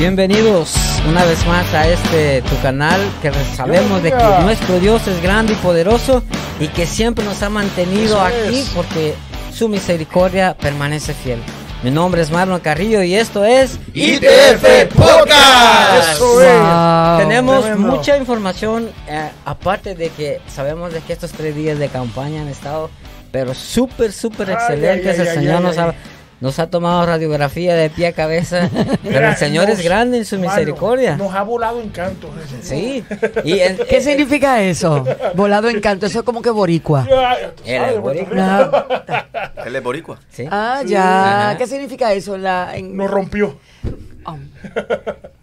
Bienvenidos una vez más a este tu canal que sabemos de que nuestro Dios es grande y poderoso y que siempre nos ha mantenido aquí porque su misericordia permanece fiel. Mi nombre es Marlon Carrillo y esto es ITF Podcast. Eso es. Wow. Tenemos Tremendo. mucha información, eh, aparte de que sabemos de que estos tres días de campaña han estado, pero súper, súper excelentes. ay, ay, el ay, Señor nos. Ha, nos ha tomado radiografía de pie a cabeza, pero el Señor nos- es grande en su mano, misericordia. Nos ha volado encanto. Sí. Y en- ¿Qué eh, significa eso? Volado en canto, eso es como que boricua. El Puerto boricua. Él es boricua. sí. Ah, ya. Ajá. ¿Qué significa eso? La, en- Nos rompió. Oh.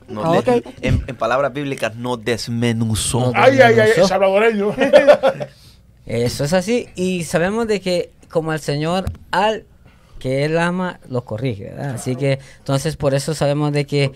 No Ah, en, en palabras bíblicas, no desmenuzó. Ay, ay, ay, salvadoreño. Eso es así. Y sabemos de que como el Señor al que Él ama, lo corrige, ¿verdad? Así que entonces por eso sabemos de que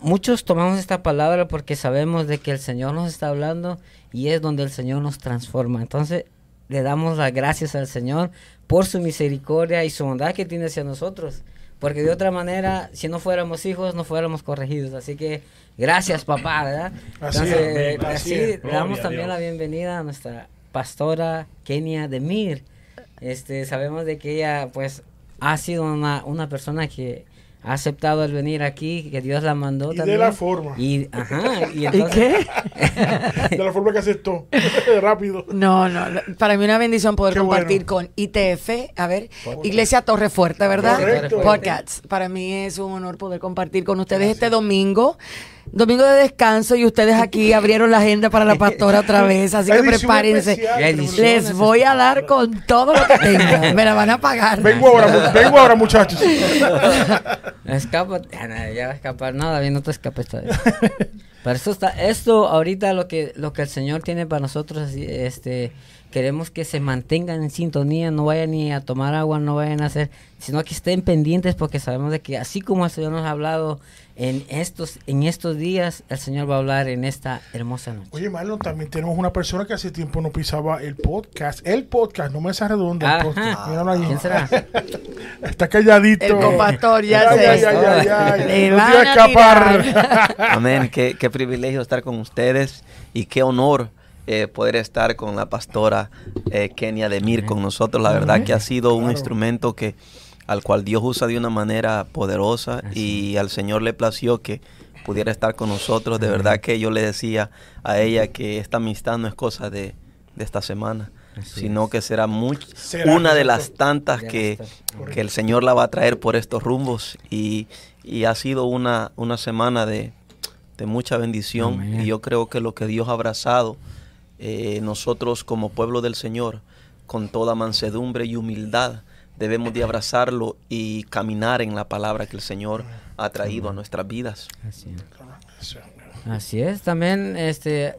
muchos tomamos esta palabra porque sabemos de que el Señor nos está hablando y es donde el Señor nos transforma. Entonces le damos las gracias al Señor por su misericordia y su bondad que tiene hacia nosotros. Porque de otra manera, si no fuéramos hijos, no fuéramos corregidos. Así que gracias, papá, ¿verdad? Así Entonces, es, eh, así es. le damos también la bienvenida a nuestra pastora Kenia Demir. Este, sabemos de que ella pues ha sido una, una persona que ha aceptado el venir aquí, que Dios la mandó Y de también. la forma. Y, ajá, y ¿Y entonces, qué? De la forma que aceptó. Rápido. No, no, no, para mí una bendición poder Qué compartir bueno. con ITF, a ver, Iglesia Torre Fuerte, ¿verdad? Correcto. Podcasts. Para mí es un honor poder compartir con ustedes este domingo. Domingo de descanso y ustedes aquí abrieron la agenda para la pastora otra vez, así que prepárense. especial, Les voy a dar con todo lo que tengan. Me la van a pagar. Vengo ahora, vengo ahora, muchachos. escapa, ya, va a escapar nada, bien no te escapes todavía. Pero esto está, esto ahorita lo que, lo que el Señor tiene para nosotros, este, queremos que se mantengan en sintonía, no vayan ni a tomar agua, no vayan a hacer, sino que estén pendientes porque sabemos de que así como el Señor nos ha hablado en estos, en estos días, el Señor va a hablar en esta hermosa noche. Oye, Marlon, también tenemos una persona que hace tiempo no pisaba el podcast. El podcast, no mesa redonda. El Ajá. podcast. Míralo ahí. ¿Quién será? Está calladito. El compastor, ya Ay, sé. ay, ay, ay, ay. Le No van a escapar. Amén. Qué, qué privilegio estar con ustedes y qué honor eh, poder estar con la pastora eh, Kenia Demir con nosotros. La verdad que ha sido un Claro. instrumento que al cual Dios usa de una manera poderosa Así y al Señor le plació que pudiera estar con nosotros. De verdad que yo le decía a ella que esta amistad no es cosa de, de esta semana, Así sino es. que será, much- Será, una de las tantas que, que el Señor la va a traer por estos rumbos. Y, y ha sido una, una semana de, de mucha bendición. Amén. y yo creo que lo que Dios ha abrazado, eh, nosotros como pueblo del Señor, con toda mansedumbre y humildad, debemos de abrazarlo y caminar en la palabra que el Señor ha traído a nuestras vidas. Así es. Así es, también este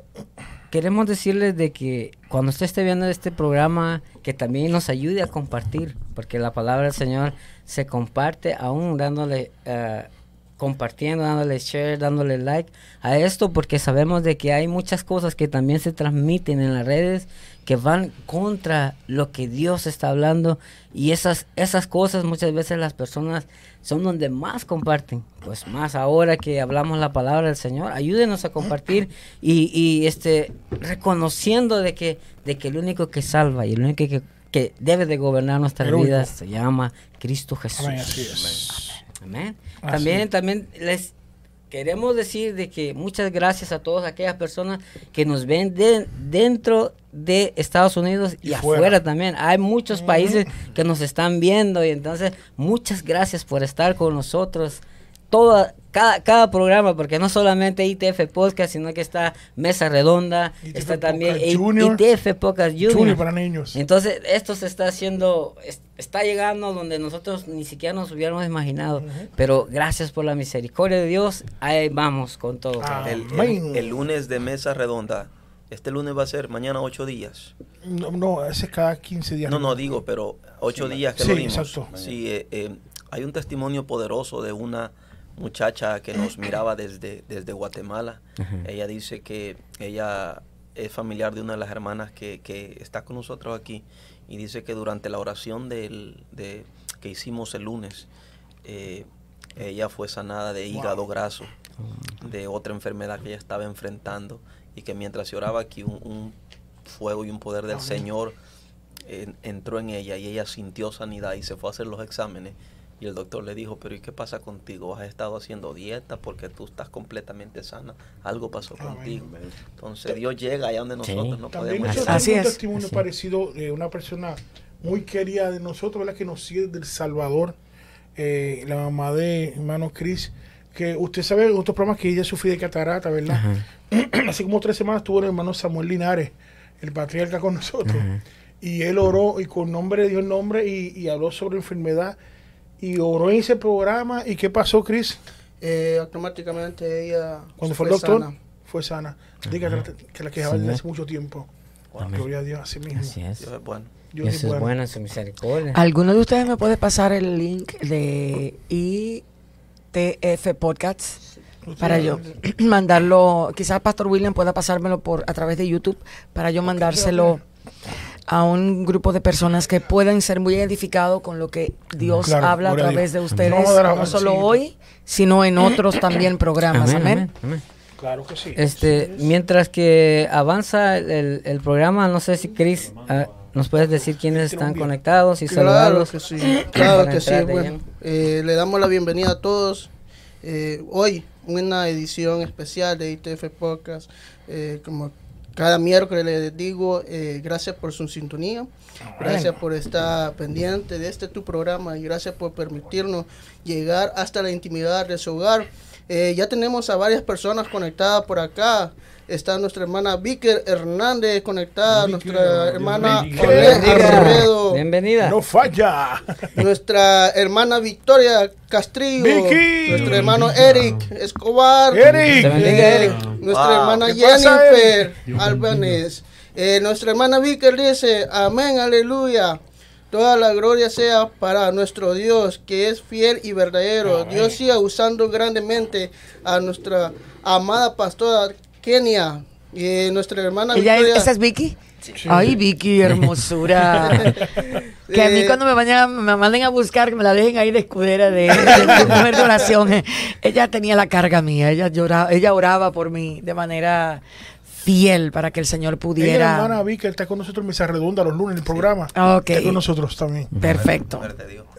queremos decirles de que cuando usted esté viendo este programa, que también nos ayude a compartir, porque la palabra del Señor se comparte aún dándole eh, compartiendo, dándole share, dándole like a esto, porque sabemos de que hay muchas cosas que también se transmiten en las redes que van contra lo que Dios está hablando. Y esas esas cosas muchas veces las personas son donde más comparten. Pues más ahora que hablamos la palabra del Señor ayúdenos a compartir y, y, este reconociendo de que de que el único que salva y el único que, que debe de gobernar nuestras vidas se llama Cristo Jesús. Amén, También, también les queremos decir de que muchas gracias a todas aquellas personas que nos ven de- dentro de Estados Unidos y, Y afuera. fuera. también. Hay muchos países que nos están viendo y entonces muchas gracias por estar con nosotros. Toda, cada, cada programa, porque no solamente ITF Podcast, sino que está Mesa Redonda, ITF está también Podcast Junior. ITF Podcast Junior. Junior para niños. Entonces, esto se está haciendo, es- está llegando donde nosotros ni siquiera nos hubiéramos imaginado. Pero gracias por la misericordia de Dios, ahí vamos con todo. Ah, El, el- Amén. el lunes de mesa redonda, este lunes va a ser mañana ocho días. No, no, ese es cada 15 días. No, no digo, pero ocho días que Sí, lo dimos. exacto. Sí, eh, eh, hay un testimonio poderoso de una muchacha que nos miraba desde, desde Guatemala. Ella dice que ella es familiar de una de las hermanas que, que está con nosotros aquí y dice que durante la oración del, de, que hicimos el lunes, eh, ella fue sanada de hígado graso. de otra enfermedad que ella estaba enfrentando y que mientras se oraba aquí un, un fuego y un poder del Señor en- entró en ella y ella sintió sanidad y se fue a hacer los exámenes y el doctor le dijo, pero ¿y qué pasa contigo? ¿Has estado haciendo dieta porque tú estás completamente sana? Algo pasó Amén. contigo. Entonces Dios llega allá donde Sí. nosotros no También podemos nosotros. Así tenemos un es. testimonio Así. parecido de una persona muy querida de nosotros, ¿verdad? Que nos sigue del Salvador, eh, la mamá de hermano Chris, que usted sabe en otros programas que ella sufrió de catarata, ¿verdad? Hace como tres semanas estuvo el hermano Samuel Linares, el patriarca con nosotros, Ajá. y él oró y con nombre dio el nombre y, y habló sobre enfermedad y oró en ese programa. ¿Y qué pasó, Chris? Eh, automáticamente ella Cuando fue el doctor, sana. fue sana. Diga que, la- que la quejaba Sí. desde hace mucho tiempo. Gloria a Dios, así mismo. Así es. Dios es bueno. Dios es Eso es bueno. bueno en su misericordia. ¿Alguno de ustedes me puede pasar el link de ITF Podcasts para yo mandarlo? Quizás Pastor William pueda pasármelo por a través de YouTube para yo mandárselo a un grupo de personas que puedan ser muy edificados con lo que Dios Claro, habla a través Dios. de ustedes, no solo hoy, sino en otros también programas. Amén, Amén. amén, amén. Claro que sí. Este, mientras que avanza el, el programa, no sé si Chris ah, nos puedes decir quiénes están conectados y Claro saludarlos. que sí, claro que sí. Bueno, eh, le damos la bienvenida a todos. Eh, hoy, una edición especial de ITF Podcast. Eh, como cada miércoles les digo, eh, gracias por su sintonía. Gracias por estar pendiente de este tu programa y gracias por permitirnos llegar hasta la intimidad de su hogar. Eh, ya tenemos a varias personas conectadas por acá. Está nuestra hermana Víker Hernández conectada, Víker, nuestra hermana. Arredo, Bienvenida. No falla. nuestra hermana Victoria Castrillo, Vicky. nuestro hermano Eric Escobar, Eric. Eh, Eric. nuestra Wow. hermana ¿Qué pasa, Jennifer Albanés, eh, nuestra hermana Vicker dice, amén, aleluya. Toda la gloria sea para nuestro Dios, que es fiel y verdadero. Dios siga usando grandemente a nuestra amada pastora Kenia y eh, nuestra hermana Ella es-. ¿Esa es Vicky? Ay, Vicky, hermosura. que a mí Eh, cuando me vayan, me manden a buscar, que me la dejen ahí de escudera de, de, de mujer de oración. eh, Ella tenía la carga mía, ella lloraba, ella oraba por mí de manera fiel para que el Señor Ella, pudiera. hermana Vicky, está con nosotros en Mesa Redonda los lunes en el programa. Ok. Está con nosotros también. Perfecto.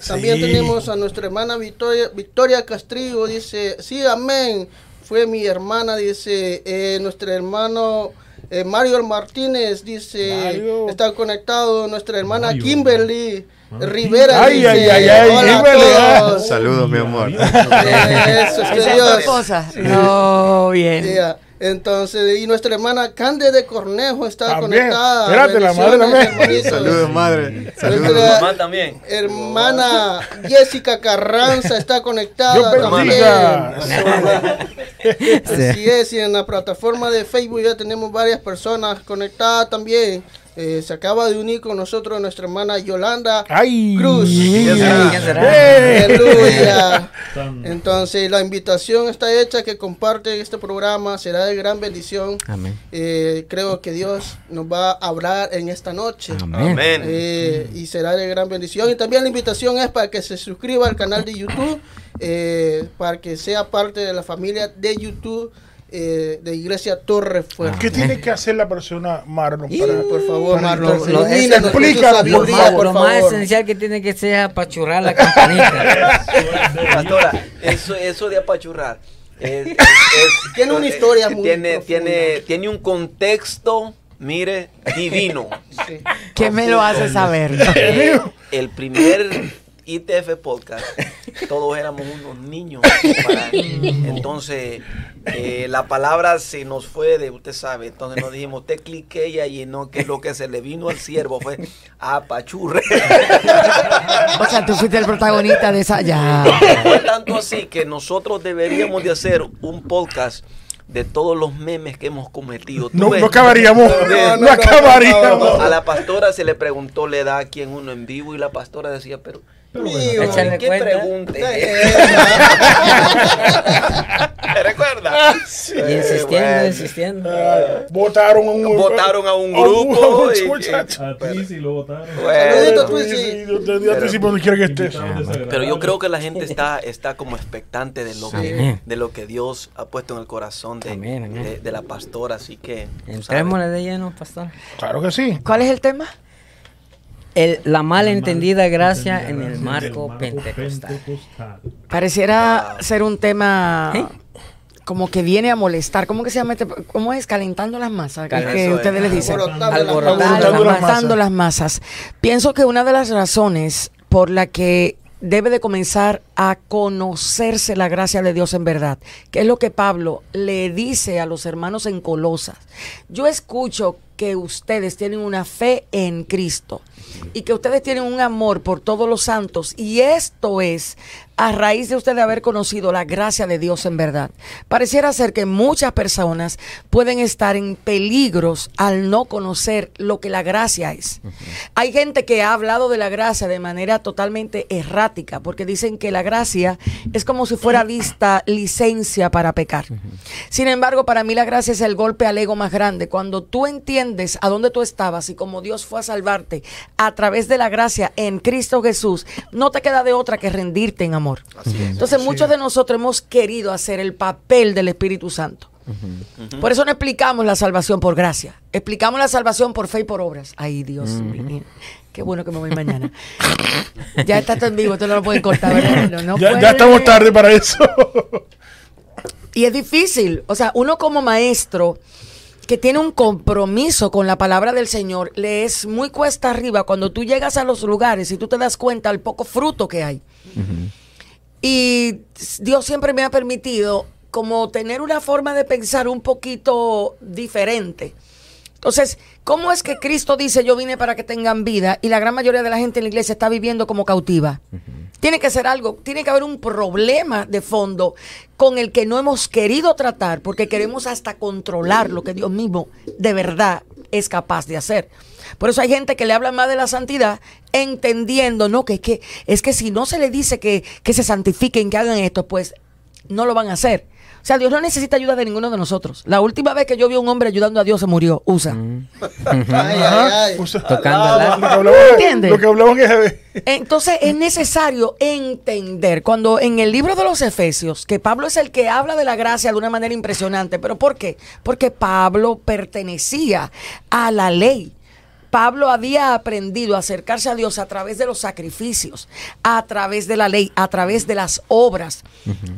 También Sí. tenemos a nuestra hermana Victoria, Victoria Castrillo, dice, sí, amén. Fue mi hermana, dice, eh, nuestro hermano eh, Mario Martínez, dice, Mario. está conectado. Nuestra hermana Kimberly Rivera, Ay, dice, ay, ay, ay, hola Kimberly, a ah. todos. Saludos, mi amor. Eso es que ¿Esa es Dios. tu esposa? No, bien. Yeah. Entonces, y nuestra hermana Cande de Cornejo está También. conectada. Espérate, la madre también. Saludos, madre. Saludos. Mamá también. hermana Jessica Carranza está conectada también. Así es, y en la plataforma de Facebook ya tenemos varias personas conectadas también. Eh, se acaba de unir con nosotros nuestra hermana Yolanda Ay. Cruz. ¿Quién será? ¿Quién será? Aleluya. Entonces la invitación está hecha que comparten este programa, será de gran bendición. Amén. Eh, creo que Dios nos va a hablar en esta noche. Amén. Amén. Eh, y será de gran bendición. Y también la invitación es para que se suscriba al canal de YouTube, eh, para que sea parte de la familia de YouTube eh, de Iglesia Torre Fuerte. ¿Qué tiene que hacer la persona, Marlon? Para, Por favor, para Marlon, tu Explícalo, por favor. lo más esencial que tiene que ser es apachurrar la campanita. Pastora, eso, eso de apachurrar. es- es- es- Tiene una historia muy tiene, profunda. tiene, tiene un contexto, mire, divino. Sí. ¿Qué me lo hace saber? Eh, el primer ITF podcast, todos éramos unos niños. para- entonces, eh, la palabra se nos fue de, usted sabe, entonces nos dijimos, usted clique y ahí no, que lo que se le vino al siervo fue apachurre. O sea, tú fuiste el protagonista de esa. Ya. Fue tanto así que nosotros deberíamos de hacer un podcast de todos los memes que hemos cometido. ¿Tú No, ves? no acabaríamos. No, No, no, no, acabaríamos. A la pastora se le preguntó la edad aquí en uno en vivo y la pastora decía, pero Pero Mío. bueno, ¿Qué cuenta. pregunte? ¿Te recuerdas? Y insistiendo, bueno. insistiendo. Ah, votaron a un Votaron a un a un- grupo a un y- muchacho. a Twizzy lo votaron. Bueno. Sí, Twizzy. sí, sí, donde quiera que estés. Pero yo creo que la gente está, está como expectante de lo, que, Amén. de lo que Dios ha puesto en el corazón de, Amén, amén. de, de la pastora, así que... Entrémosle de lleno, pastor. Claro que sí. ¿Cuál es el tema? El, la malentendida gracia en el marco pentecostal. pentecostal. Pareciera ser un tema ¿Eh? como que viene a molestar. ¿Cómo que se llama? este- ¿Cómo es? Calentando las masas. que- ustedes es. le dicen. Alborotando las masas. Pienso que una de las razones por la que debe de comenzar a conocerse la gracia de Dios en verdad, que es lo que Pablo le dice a los hermanos en Colosas. Yo escucho que ustedes tienen una fe en Cristo y que ustedes tienen un amor por todos los santos y esto es a raíz de ustedes haber conocido la gracia de Dios en verdad. Pareciera ser que muchas personas pueden estar en peligros al no conocer lo que la gracia es. Hay gente que ha hablado de la gracia de manera totalmente errática porque dicen que la gracia es como si fuera vista licencia para pecar. Sin embargo, para mí la gracia es el golpe al ego más grande. Cuando tú entiendes a dónde tú estabas y cómo Dios fue a salvarte a través de la gracia en Cristo Jesús, no te queda de otra que rendirte en amor. Entonces, muchos de nosotros hemos querido hacer el papel del Espíritu Santo. Por eso no explicamos la salvación por gracia. Explicamos la salvación por fe y por obras. Ay, Dios mío. Qué bueno que me voy mañana. ya está todo en vivo, esto no lo pueden cortar. ¿verdad? No, no Ya, puede. ya estamos tarde para eso. Y es difícil. O sea, uno como maestro que tiene un compromiso con la palabra del Señor, le es muy cuesta arriba cuando tú llegas a los lugares y tú te das cuenta del poco fruto que hay. Y Dios siempre me ha permitido como tener una forma de pensar un poquito diferente. Entonces, ¿cómo es que Cristo dice yo vine para que tengan vida y la gran mayoría de la gente en la iglesia está viviendo como cautiva? Tiene que ser algo, tiene que haber un problema de fondo con el que no hemos querido tratar porque queremos hasta controlar lo que Dios mismo de verdad es capaz de hacer. Por eso hay gente que le habla más de la santidad entendiendo, no, que es que, es que si no se le dice que, que se santifiquen, que hagan esto, pues no lo van a hacer. O sea, Dios no necesita ayuda de ninguno de nosotros. La última vez que yo vi a un hombre ayudando a Dios se murió. Usa. Ay, ay, ay. Sea, Tocando el lo que arpa. hablamos, ¿Entiendes? lo que hablamos que Entonces es necesario entender cuando en el libro de los Efesios, que Pablo es el que habla de la gracia de una manera impresionante, pero ¿por qué? Porque Pablo pertenecía a la ley. Pablo había aprendido a acercarse a Dios a través de los sacrificios, a través de la ley, a través de las obras.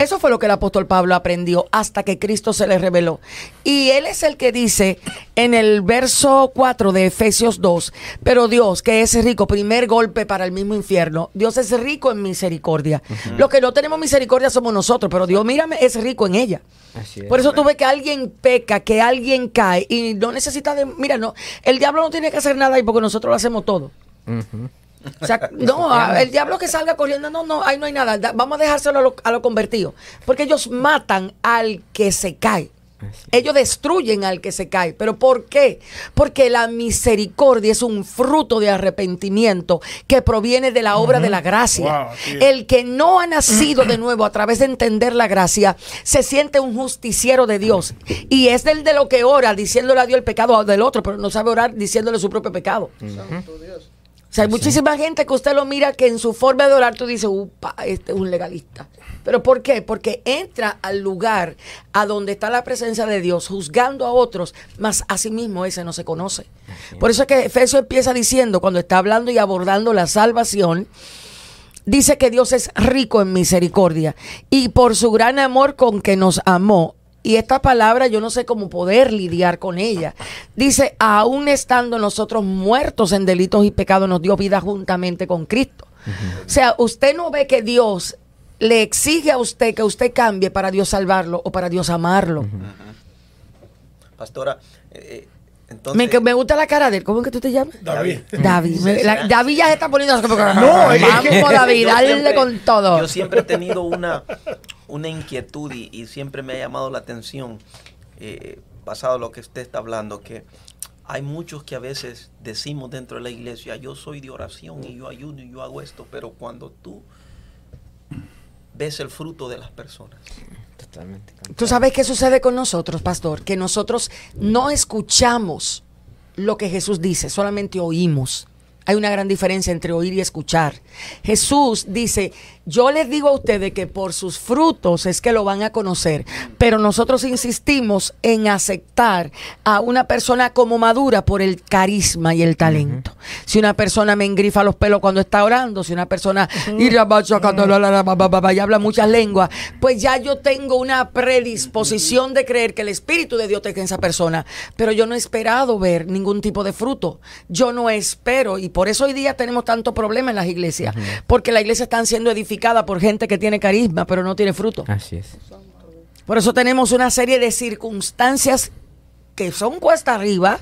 Eso fue lo que el apóstol Pablo aprendió hasta que Cristo se le reveló. Y él es el que dice en el verso 4 de Efesios 2, pero Dios que es rico, primer golpe para el mismo infierno, Dios es rico en misericordia. Los que no tenemos misericordia somos nosotros, pero Dios, mírame, es rico en ella. Así es. Por eso tú ves que alguien peca, que alguien cae y no necesita de... Mira, no, el diablo no tiene que hacer nada ahí porque nosotros lo hacemos todo. Ujú. O sea, no, el diablo que salga corriendo, no, no, ahí no hay nada. Da- Vamos a dejárselo a los a los convertidos. Porque ellos matan al que se cae. Ellos destruyen al que se cae. ¿Pero por qué? Porque la misericordia es un fruto de arrepentimiento que proviene de la obra de la gracia. Wow. El que no ha nacido de nuevo a través de entender la gracia se siente un justiciero de Dios. Y es del de lo que ora diciéndole a Dios el pecado del otro, pero no sabe orar diciéndole su propio pecado. O sea, hay muchísima gente que usted lo mira que en su forma de orar tú dices, upa, este es un legalista. ¿Pero por qué? Porque entra al lugar a donde está la presencia de Dios, juzgando a otros, mas a sí mismo ese no se conoce. Por eso es que Efesios empieza diciendo, cuando está hablando y abordando la salvación, dice que Dios es rico en misericordia y por su gran amor con que nos amó. Y esta palabra yo no sé cómo poder lidiar con ella. Dice, aún estando nosotros muertos en delitos y pecados, nos dio vida juntamente con Cristo. O sea, usted no ve que Dios le exige a usted que usted cambie para Dios salvarlo o para Dios amarlo. Pastora, eh, entonces... Me, gusta la cara de él. ¿Cómo es que tú te llamas? David. David. Me- la- David ya se está poniendo... No, Vamos, que- David, dale siempre- con todo. Yo siempre he tenido una, una inquietud y, y siempre me ha llamado la atención, eh, basado en lo que usted está hablando, que hay muchos que a veces decimos dentro de la iglesia, yo soy de oración y yo ayuno y yo hago esto, pero cuando tú ves el fruto de las personas. Totalmente. ¿Tú sabes qué sucede con nosotros, pastor? Que nosotros no escuchamos lo que Jesús dice, solamente oímos. Hay una gran diferencia entre oír y escuchar. Jesús dice, yo les digo a ustedes que por sus frutos es que lo van a conocer, pero nosotros insistimos en aceptar a una persona como madura por el carisma y el talento. Si una persona me engrifa los pelos cuando está orando, si una persona y habla muchas lenguas, pues ya yo tengo una predisposición de creer que el Espíritu de Dios está en esa persona, pero yo no he esperado ver ningún tipo de fruto. Yo no espero y por eso hoy día tenemos tanto problema en las iglesias, porque las iglesias están siendo edificadas por gente que tiene carisma, pero no tiene fruto. Así es. Por eso tenemos una serie de circunstancias que son cuesta arriba,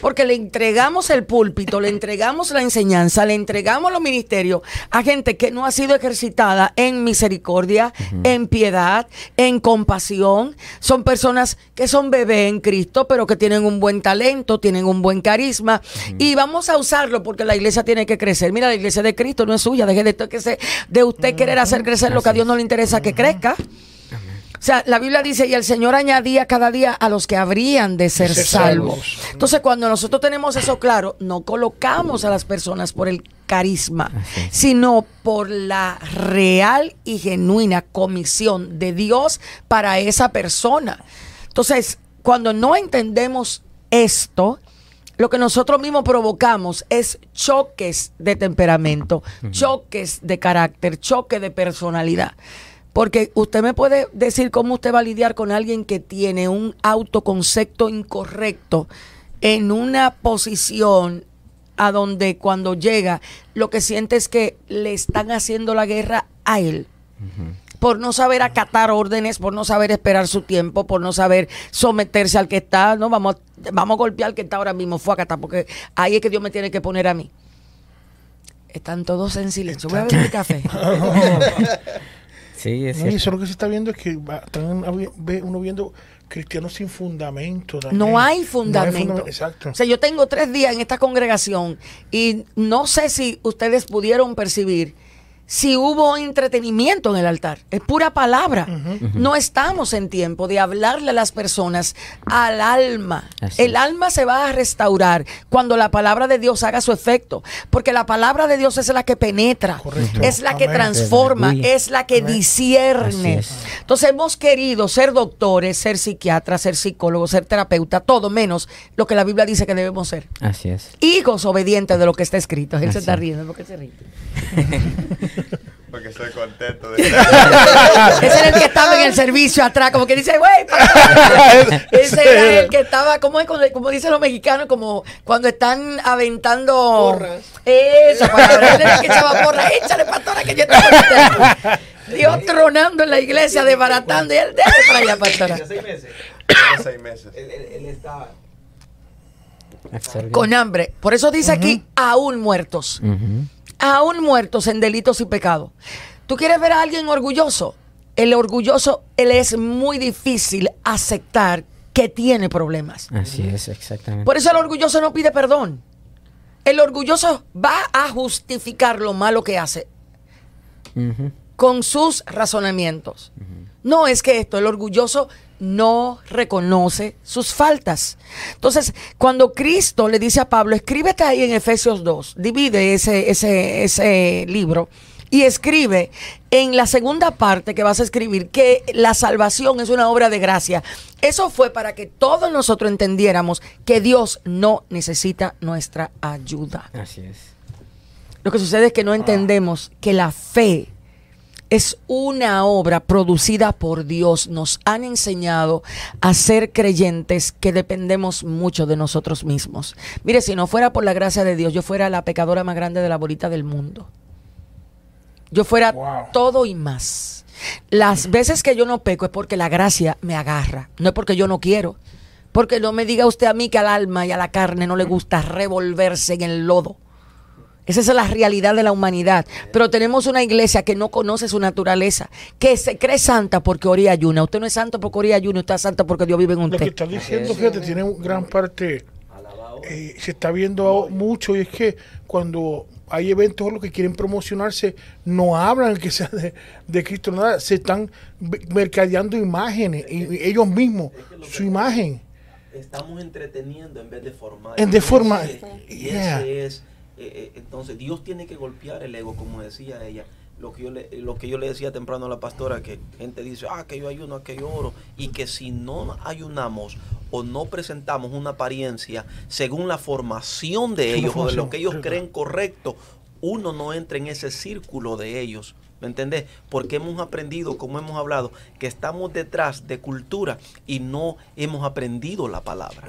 porque le entregamos el púlpito, le entregamos la enseñanza, le entregamos los ministerios a gente que no ha sido ejercitada en misericordia, en piedad, en compasión. Son personas que son bebés en Cristo, pero que tienen un buen talento, tienen un buen carisma. Y vamos a usarlo porque la iglesia tiene que crecer. Mira, la iglesia de Cristo no es suya. Deje de, de usted querer hacer crecer lo que a Dios no le interesa que crezca. O sea, la Biblia dice, y el Señor añadía cada día a los que habrían de ser, salvos. Entonces, cuando nosotros tenemos eso claro, no colocamos a las personas por el carisma, sino por la real y genuina comisión de Dios para esa persona. Entonces, cuando no entendemos esto, lo que nosotros mismos provocamos es choques de temperamento, choques de carácter, choques de personalidad. Porque usted me puede decir cómo usted va a lidiar con alguien que tiene un autoconcepto incorrecto en una posición a donde cuando llega lo que siente es que le están haciendo la guerra a él. Por no saber acatar órdenes, por no saber esperar su tiempo, por no saber someterse al que está, no vamos, vamos a golpear al que está ahora mismo, fue a acatar, porque ahí es que Dios me tiene que poner a mí. Están todos en silencio. Voy a beber mi café. Sí, es no, y eso lo que se está viendo es que uno viendo cristianos sin fundamento. No hay fundamento. exacto. O sea, yo tengo tres días en esta congregación y no sé si ustedes pudieron percibir si hubo entretenimiento en el altar. Es pura palabra. No estamos en tiempo de hablarle a las personas al alma. el alma se va a restaurar cuando la palabra de Dios haga su efecto. Porque la palabra de Dios es la que penetra, es la que transforma, es la que discierne. Entonces hemos querido ser doctores, ser psiquiatras, ser psicólogos, ser terapeutas, todo menos lo que la Biblia dice que debemos ser. Así es. Hijos obedientes de lo que está escrito. Él se está riendo porque se ríe. Porque estoy contento de Ese era el que estaba en el servicio atrás, como que dice, güey, ese era el que estaba, como, como dicen los mexicanos, como cuando están aventando porras. Eso, para él que echaba porras, échale pastora que yo estoy Dios tronando en la iglesia, desbaratando, y él déjale para allá, pastora. seis meses. seis meses. Él, él, estaba. Con hambre. Por eso dice aquí, aún muertos aún muertos en delitos y pecados. ¿Tú quieres ver a alguien orgulloso? El orgulloso, él es muy difícil aceptar que tiene problemas. Así es, exactamente. Por eso el orgulloso no pide perdón. El orgulloso va a justificar lo malo que hace con sus razonamientos. No es que esto, el orgulloso no reconoce sus faltas. Entonces, cuando Cristo le dice a Pablo, escríbete ahí en Efesios 2, divide ese, ese, ese libro y escribe en la segunda parte que vas a escribir que la salvación es una obra de gracia. Eso fue para que todos nosotros entendiéramos que Dios no necesita nuestra ayuda. Así es. Lo que sucede es que no entendemos que la fe es una obra producida por Dios. Nos han enseñado a ser creyentes que dependemos mucho de nosotros mismos. Mire, si no fuera por la gracia de Dios, yo fuera la pecadora más grande de la bolita del mundo. Yo fuera todo y más. Las veces que yo no peco es porque la gracia me agarra, no es porque yo no quiero. Porque no me diga usted a mí que al alma y a la carne no le gusta revolverse en el lodo. Esa es la realidad de la humanidad. Pero tenemos una iglesia que no conoce su naturaleza, que se cree santa porque ora y ayuna. Usted no es santo porque ora y ayuna, usted es santo porque Dios vive en usted. Lo que está diciendo, fíjate, tiene gran parte eh, se está viendo mucho y es que cuando hay eventos o lo que quieren promocionarse, no hablan que sea de, de Cristo, nada, se están mercadeando imágenes, y, y ellos mismos, Es que lo su imagen. Estamos entreteniendo en vez de formar. En de Y forma- ese- Y yeah. ese es, eh, eh, entonces Dios tiene que golpear el ego, como decía ella. Lo que, yo le, lo que yo le decía temprano a la pastora, que gente dice, ah, que yo ayuno, que yo oro, y que si no ayunamos o no presentamos una apariencia según la formación de ellos o de lo que ellos creen correcto, uno no entra en ese círculo de ellos. ¿Me entendés? Porque hemos aprendido, como hemos hablado, que estamos detrás de cultura y no hemos aprendido la palabra.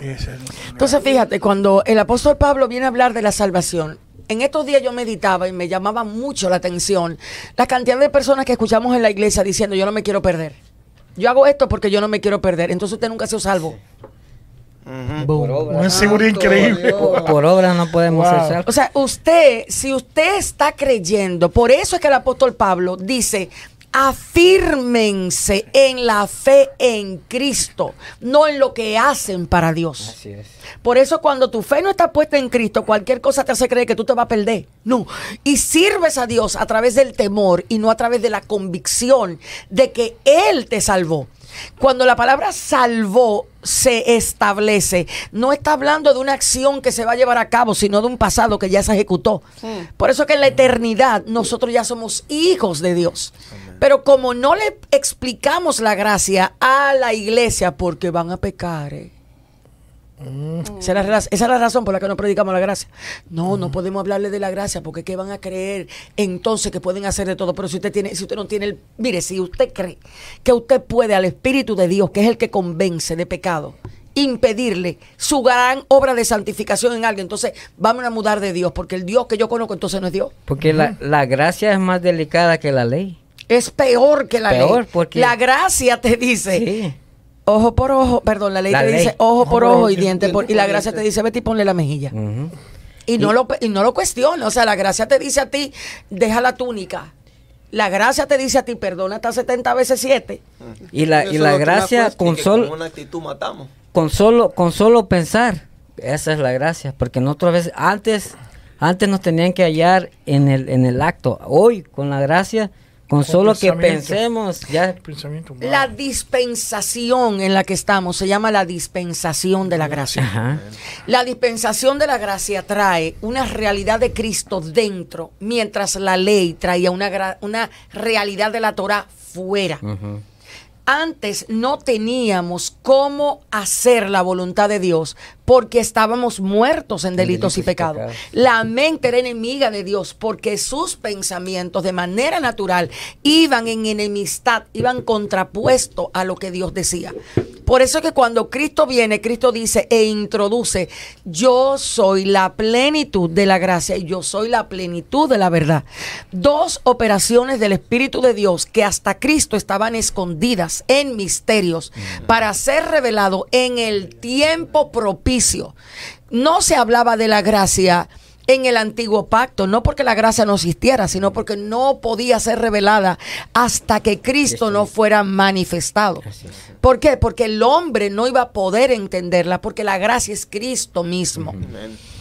Entonces, fíjate, cuando el apóstol Pablo viene a hablar de la salvación, en estos días yo meditaba y me llamaba mucho la atención la cantidad de personas que escuchamos en la iglesia diciendo, yo no me quiero perder. Yo hago esto porque yo no me quiero perder. Entonces usted nunca ha sido salvo. Por obra. Una seguridad Santo increíble. Dios. Por obra no podemos Wow. ser salvos. O sea, usted, si usted está creyendo, por eso es que el apóstol Pablo dice, afírmense en la fe en Cristo, no en lo que hacen para Dios. Así es. Por eso cuando tu fe no está puesta en Cristo, cualquier cosa te hace creer que tú te vas a perder. No. Y sirves a Dios a través del temor y no a través de la convicción de que Él te salvó. Cuando la palabra salvó se establece, no está hablando de una acción que se va a llevar a cabo, sino de un pasado que ya se ejecutó. Por eso que en la eternidad nosotros ya somos hijos de Dios. Pero como no le explicamos la gracia a la iglesia, porque van a pecar, ¿eh? Esa es, la, raz- esa es la razón por la que no predicamos la gracia. No, no podemos hablarle de la gracia porque ¿qué van a creer entonces que pueden hacer de todo? Pero si usted tiene, si usted no tiene el, mire, si usted cree que usted puede al Espíritu de Dios, que es el que convence de pecado, impedirle su gran obra de santificación en alguien, entonces vamos a mudar de Dios, porque el Dios que yo conozco entonces no es Dios. Porque la, la gracia es más delicada que la ley. Es peor que la Peor, ley. porque- La gracia te dice, Sí. ojo por ojo, perdón, la ley La te ley. dice ojo por ojo y diente por, y la gracia te dice vete y ponle la mejilla. Y no, lo, y no lo cuestiona. O sea, la gracia te dice a ti, deja la túnica. La gracia te dice a ti, perdona hasta 70 veces 7. Y la, y la gracia con, que sol- con una actitud matamos. con solo con solo pensar, esa es la gracia, porque nosotros a veces antes antes nos tenían que hallar en el en el acto. Hoy con la gracia, con, solo que pensemos ya. La dispensación en la que estamos se llama la dispensación de la gracia. Ajá. La dispensación de la gracia trae una realidad de Cristo dentro, mientras la ley traía una, una realidad de la Torah fuera. Antes no teníamos cómo hacer la voluntad de Dios porque estábamos muertos en delitos, delitos y y pecados. La mente era enemiga de Dios porque sus pensamientos de manera natural iban en enemistad, iban contrapuesto a lo que Dios decía. Por eso es que cuando Cristo viene, Cristo dice e introduce, yo soy la plenitud de la gracia y yo soy la plenitud de la verdad. Dos operaciones del Espíritu de Dios que hasta Cristo estaban escondidas en misterios para ser revelado en el tiempo propicio. No se hablaba de la gracia en el antiguo pacto, no porque la gracia no existiera, sino porque no podía ser revelada hasta que Cristo no fuera manifestado. ¿Por qué? Porque el hombre no iba a poder entenderla, porque la gracia es Cristo mismo.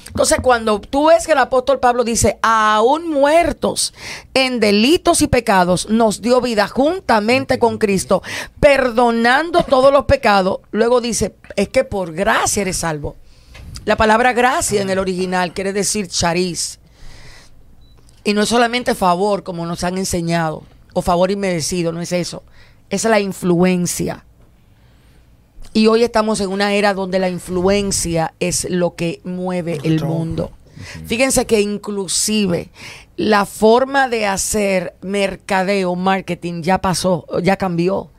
Entonces, cuando tú ves que el apóstol Pablo dice, aún muertos en delitos y pecados, nos dio vida juntamente con Cristo, perdonando todos los pecados, luego dice, es que por gracia eres salvo. La palabra gracia en el original quiere decir chariz. Y no es solamente favor, como nos han enseñado, o favor inmerecido, no es eso. Es la influencia. Y hoy estamos en una era donde la influencia es lo que mueve el mundo. Fíjense que inclusive la forma de hacer mercadeo, marketing ya pasó, ya cambió.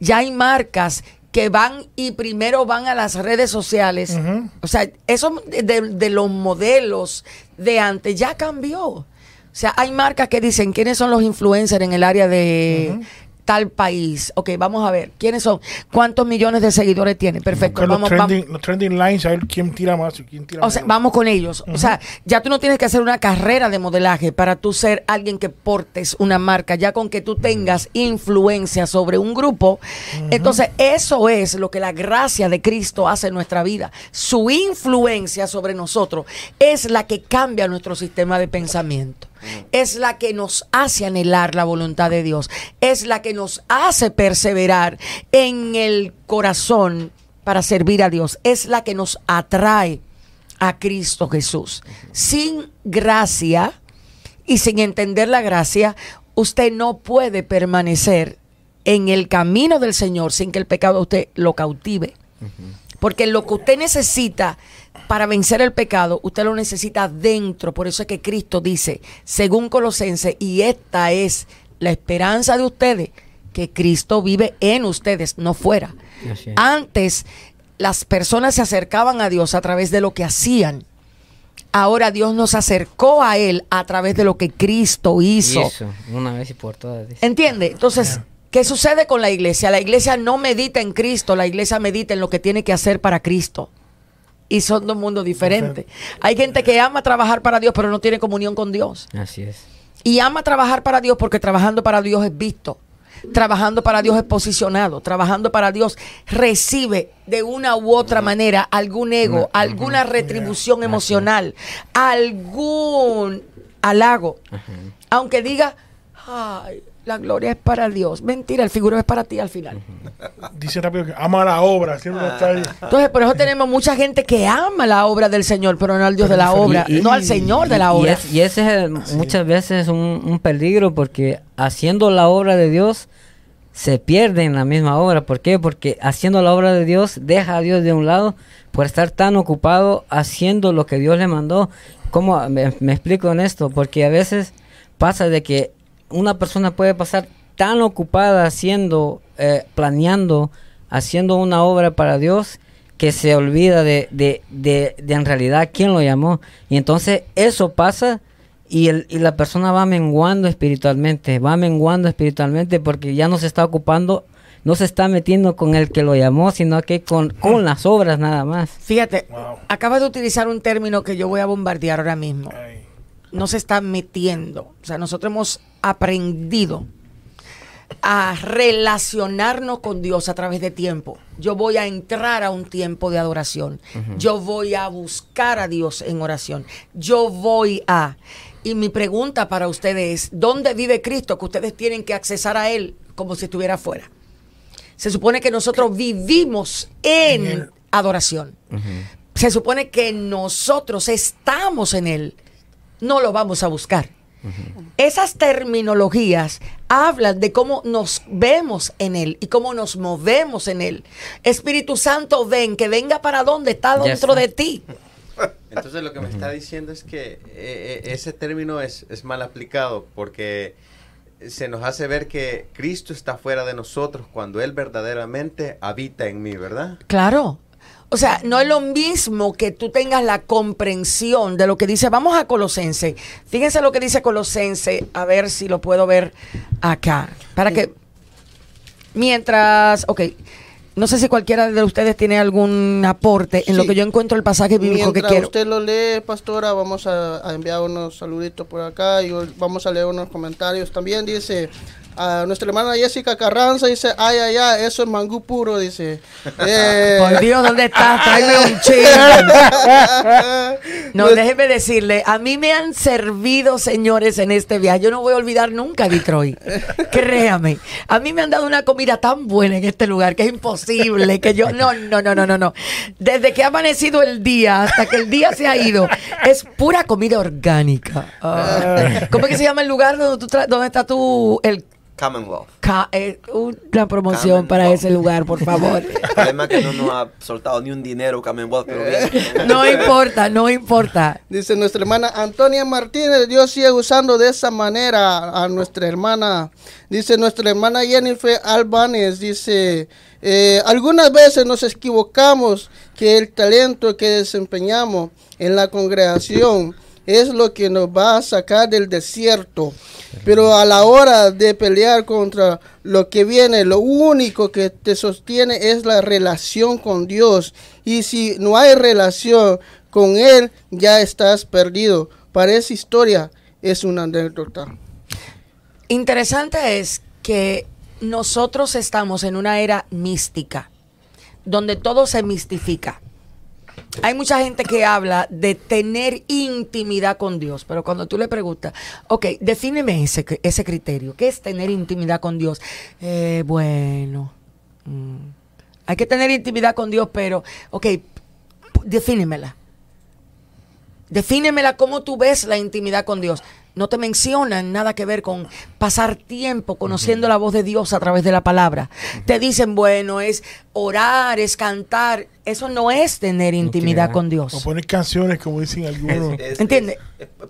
Ya hay marcas que van y primero van a las redes sociales. O sea, eso de, de los modelos de antes ya cambió. O sea, hay marcas que dicen quiénes son los influencers en el área de tal país. Ok, vamos a ver, ¿quiénes son? ¿Cuántos millones de seguidores tiene? Perfecto. Vamos, los, vamos. trending, los trending lines, a ver quién tira más y quién tira O sea, vamos con ellos. O sea, ya tú no tienes que hacer una carrera de modelaje para tú ser alguien que portes una marca, ya con que tú tengas influencia sobre un grupo. Entonces, eso es lo que la gracia de Cristo hace en nuestra vida. Su influencia sobre nosotros es la que cambia nuestro sistema de pensamiento. Es la que nos hace anhelar la voluntad de Dios. Es la que nos hace perseverar en el corazón para servir a Dios. Es la que nos atrae a Cristo Jesús. Sin gracia y sin entender la gracia, usted no puede permanecer en el camino del Señor sin que el pecado a usted lo cautive. Porque lo que usted necesita para vencer el pecado, usted lo necesita dentro. Por eso es que Cristo dice, según Colosenses, y esta es la esperanza de ustedes, que Cristo vive en ustedes, no fuera. Antes las personas se acercaban a Dios a través de lo que hacían. Ahora Dios nos acercó a Él a través de lo que Cristo hizo. Hizo, una vez y por todas. ¿Entiende? Entonces, ¿qué sucede con la iglesia? La iglesia no medita en Cristo, la iglesia medita en lo que tiene que hacer para Cristo. Y son dos mundos diferentes. Hay gente que ama trabajar para Dios, pero no tiene comunión con Dios. Así es. Y ama trabajar para Dios porque trabajando para Dios es visto. Trabajando para Dios es posicionado. Trabajando para Dios recibe de una u otra manera algún ego, alguna retribución emocional, algún halago. Aunque diga, ay, la gloria es para Dios. Mentira, el figuro es para ti al final. Dice rápido que ama la obra. Siempre está ahí. Entonces, por eso tenemos mucha gente que ama la obra del Señor, pero no al Dios de la obra, Y- y- no al Señor de la y obra. es- Y, ese es el- muchas veces un, un peligro porque haciendo la obra de Dios se pierde en la misma obra. ¿Por qué? Porque haciendo la obra de Dios deja a Dios de un lado por estar tan ocupado haciendo lo que Dios le mandó. ¿Cómo me, me explico en esto? Porque a veces pasa de que una persona puede pasar tan ocupada haciendo, eh, planeando, haciendo una obra para Dios que se olvida de, de, de, de en realidad quién lo llamó. Y entonces eso pasa y, el, y la persona va menguando espiritualmente, va menguando espiritualmente porque ya no se está ocupando, no se está metiendo con el que lo llamó, sino que con, con las obras nada más. Fíjate, Wow. acabas de utilizar un término que yo voy a bombardear ahora mismo. Ay. No se está metiendo. O sea, nosotros hemos aprendido a relacionarnos con Dios a través de tiempo. Yo voy a entrar a un tiempo de adoración. Yo voy a buscar a Dios en oración. Yo voy a... Y mi pregunta para ustedes es, ¿dónde vive Cristo? Que ustedes tienen que accesar a Él como si estuviera afuera. Se supone que nosotros vivimos en adoración. Se supone que nosotros estamos en Él. No lo vamos a buscar. Esas terminologías hablan de cómo nos vemos en Él y cómo nos movemos en Él. Espíritu Santo, ven, que venga para donde está dentro de ti. Entonces lo que me está diciendo es que eh, eh, ese término es, es mal aplicado porque se nos hace ver que Cristo está fuera de nosotros cuando Él verdaderamente habita en mí, ¿verdad? Claro. O sea, no es lo mismo que tú tengas la comprensión de lo que dice. Vamos a Colosense. Fíjense lo que dice Colosense. A ver si lo puedo ver acá. Para que. Mientras. Ok. No sé si cualquiera de ustedes tiene algún aporte en lo que yo encuentro el pasaje bíblico que Mientras quiero. usted lo lee, pastora, vamos a, a enviar unos saluditos por acá y vamos a leer unos comentarios. También dice a nuestra hermana Jessica Carranza, dice, ay, ay, ay, eso es mangú puro, dice. Eh, Por Dios, ¿dónde estás? Tráeme un chin. No, déjeme decirle, a mí me han servido, señores, en este viaje. Yo no voy a olvidar nunca Detroit. Créame. A mí me han dado una comida tan buena en este lugar que es imposible que yo. No, no, no, no, no, no. Desde que ha amanecido el día hasta que el día se ha ido, es pura comida orgánica. ¿Cómo es que se llama el lugar donde, tú tra- donde está tú? El Commonwealth. ca- eh, una promoción para ese lugar, por favor. El problema es que no nos ha soltado ni un dinero Commonwealth, pero bien. No importa, no importa. Dice nuestra hermana Antonia Martínez, Dios sigue usando de esa manera a nuestra hermana. Dice nuestra hermana Jennifer Albanes, dice, eh, algunas veces nos equivocamos que el talento que desempeñamos en la congregación es lo que nos va a sacar del desierto. Pero a la hora de pelear contra lo que viene, lo único que te sostiene es la relación con Dios. Y si no hay relación con Él, ya estás perdido. Para esa historia es una anécdota. Interesante es que nosotros estamos en una era mística, donde todo se mistifica. Hay mucha gente que habla de tener intimidad con Dios, pero cuando tú le preguntas, ok, defíneme ese, ese criterio, ¿qué es tener intimidad con Dios? Eh, bueno, mm, hay que tener intimidad con Dios, pero, ok, defínemela. Defínemela cómo tú ves la intimidad con Dios no te mencionan nada que ver con pasar tiempo conociendo la voz de Dios a través de la palabra. Te dicen, bueno, es orar, es cantar. Eso no es tener intimidad con Dios. O poner canciones, como dicen algunos. ¿Entiendes?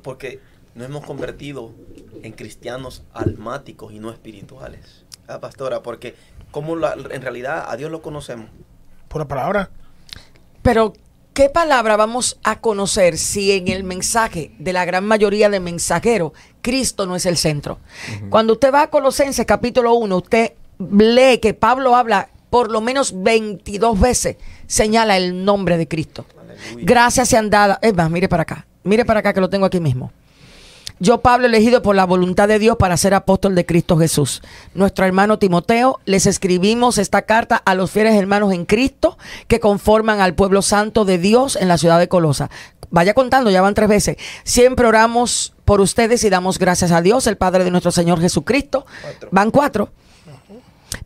porque nos hemos convertido en cristianos almáticos y no espirituales. Ah, pastora, porque como en realidad a Dios lo conocemos. Por la palabra. Pero ¿Qué palabra vamos a conocer si en el mensaje de la gran mayoría de mensajeros Cristo no es el centro? Cuando usted va a Colosenses capítulo 1, usted lee que Pablo habla por lo menos 22 veces, señala el nombre de Cristo. Gracias sean dadas. Es más, mire para acá, mire para acá que lo tengo aquí mismo. Yo, Pablo, elegido por la voluntad de Dios para ser apóstol de Cristo Jesús. Nuestro hermano Timoteo, les escribimos esta carta a los fieles hermanos en Cristo que conforman al pueblo santo de Dios en la ciudad de Colosa. Vaya contando, ya van tres veces. Siempre oramos por ustedes y damos gracias a Dios, el Padre de nuestro Señor Jesucristo. Van cuatro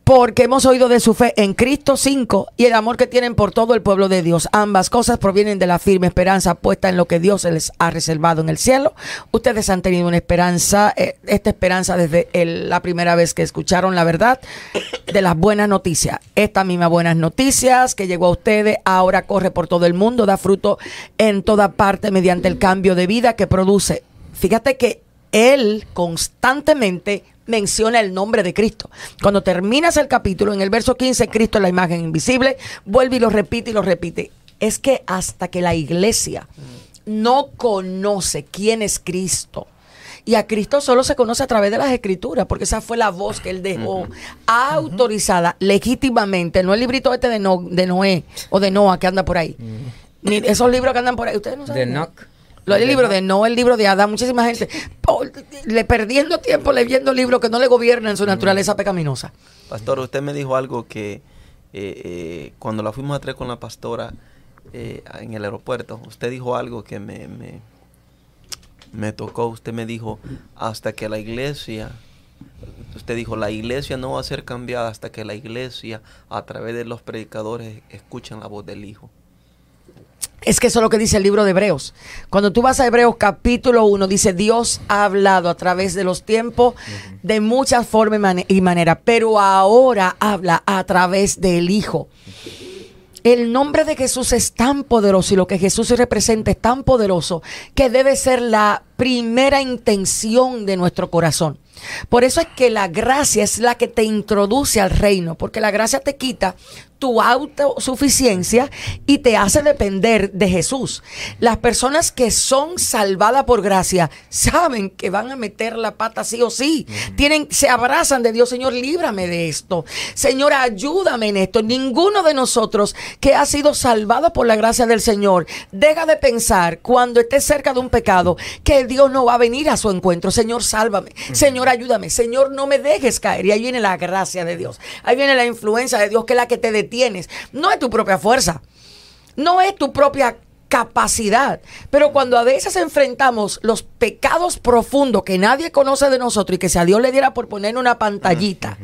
porque hemos oído de su fe en Cristo 5 y el amor que tienen por todo el pueblo de Dios. Ambas cosas provienen de la firme esperanza puesta en lo que Dios les ha reservado en el cielo. Ustedes han tenido una esperanza, eh, esta esperanza desde la primera vez que escucharon la verdad de las buenas noticias. Esta misma buenas noticias que llegó a ustedes ahora corre por todo el mundo, da fruto en toda parte mediante el cambio de vida que produce. Fíjate que él constantemente menciona el nombre de Cristo. Cuando terminas el capítulo, en el verso 15, Cristo es la imagen invisible, vuelve y lo repite y lo repite. Es que hasta que la iglesia no conoce quién es Cristo, y a Cristo solo se conoce a través de las escrituras, porque esa fue la voz que él dejó autorizada legítimamente, no el librito este de, Noé o de Noah que anda por ahí. Ni esos libros que andan por ahí. Ustedes no saben. De lo el libro de no, el libro de Adán. Muchísima gente le perdiendo tiempo leyendo libros que no le gobiernan su naturaleza pecaminosa. Pastor, usted me dijo algo que eh, eh, cuando la fuimos a traer con la pastora eh, en el aeropuerto, usted dijo algo que me, me, me tocó. Usted me dijo, hasta que la iglesia usted dijo, la iglesia no va a ser cambiada hasta que la iglesia, a través de los predicadores, escuchen la voz del Hijo. Es que eso es lo que dice el libro de Hebreos. Cuando tú vas a Hebreos capítulo 1, dice, Dios ha hablado a través de los tiempos de muchas formas y maneras, pero ahora habla a través del Hijo. El nombre de Jesús es tan poderoso y lo que Jesús representa es tan poderoso que debe ser la primera intención de nuestro corazón. Por eso es que la gracia es la que te introduce al reino, porque la gracia te quita tu autosuficiencia y te hace depender de Jesús. Las personas que son salvadas por gracia saben que van a meter la pata sí o sí. Tienen, se abrazan de Dios, Señor, líbrame de esto. Señor, ayúdame en esto. Ninguno de nosotros que ha sido salvado por la gracia del Señor deja de pensar cuando esté cerca de un pecado que Dios no va a venir a su encuentro. Señor, sálvame. Señor, ayúdame. Señor, no me dejes caer. Y ahí viene la gracia de Dios. Ahí viene la influencia de Dios que es la que te tienes. No es tu propia fuerza. No es tu propia capacidad. Pero cuando a veces enfrentamos los pecados profundos que nadie conoce de nosotros y que si a Dios le diera por poner una pantallita.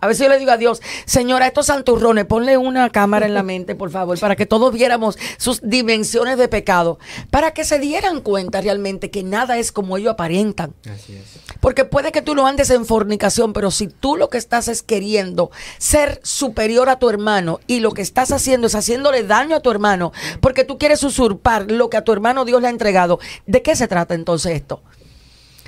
A veces yo le digo a Dios, señora, estos santurrones, ponle una cámara en la mente, por favor, para que todos viéramos sus dimensiones de pecado, para que se dieran cuenta realmente que nada es como ellos aparentan. Así es. Porque puede que tú no andes en fornicación, pero si tú lo que estás es queriendo ser superior a tu hermano y lo que estás haciendo es haciéndole daño a tu hermano, porque tú quieres usurpar lo que a tu hermano Dios le ha entregado, ¿de qué se trata entonces esto?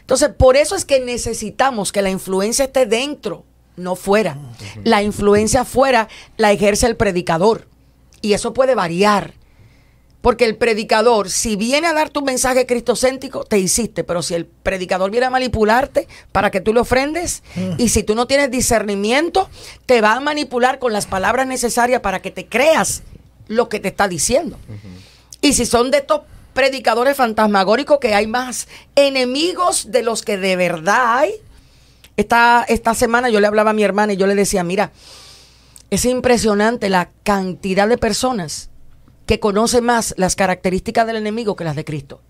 Entonces, por eso es que necesitamos que la influencia esté dentro no fuera. La influencia fuera la ejerce el predicador. Y eso puede variar. Porque el predicador, si viene a dar tu mensaje cristocéntrico, te hiciste. Pero si el predicador viene a manipularte para que tú le ofrendes, y si tú no tienes discernimiento, te va a manipular con las palabras necesarias para que te creas lo que te está diciendo. Y si son de estos predicadores fantasmagóricos que hay más enemigos de los que de verdad hay. Esta, esta semana yo le hablaba a mi hermana y yo le decía, mira, es impresionante la cantidad de personas que conocen más las características del enemigo que las de Cristo.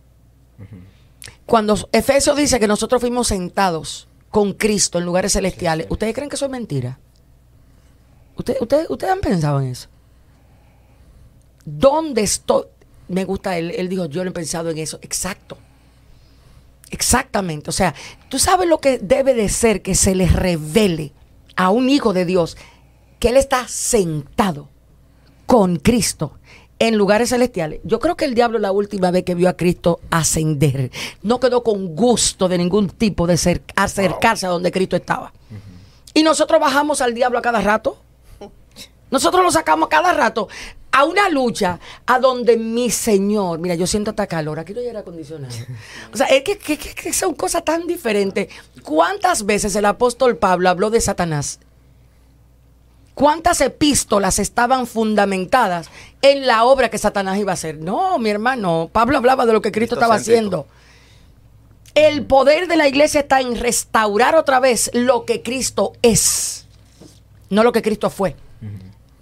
Cuando Efesios dice que nosotros fuimos sentados con Cristo en lugares celestiales, ¿ustedes creen que eso es mentira? ¿Ustedes, ustedes, ¿Ustedes han pensado en eso? ¿Dónde estoy? Me gusta, él, él dijo, yo no he pensado en eso. Exacto. Exactamente. O sea, tú sabes lo que debe de ser que se le revele a un hijo de Dios que él está sentado con Cristo en lugares celestiales. Yo creo que el diablo la última vez que vio a Cristo ascender, no quedó con gusto de ningún tipo de ser, acercarse a donde Cristo estaba. Y nosotros bajamos al diablo a cada rato. Nosotros lo sacamos a cada rato a una lucha a donde mi Señor, mira, yo siento hasta calor, aquí no hay aire acondicionado. O sea, es que, que- son cosas tan diferentes. ¿Cuántas veces el apóstol Pablo habló de Satanás? ¿Cuántas epístolas estaban fundamentadas en la obra que Satanás iba a hacer? No, mi hermano, Pablo hablaba de lo que Cristo estaba haciendo. El poder de la iglesia está en restaurar otra vez lo que Cristo es, no lo que Cristo fue.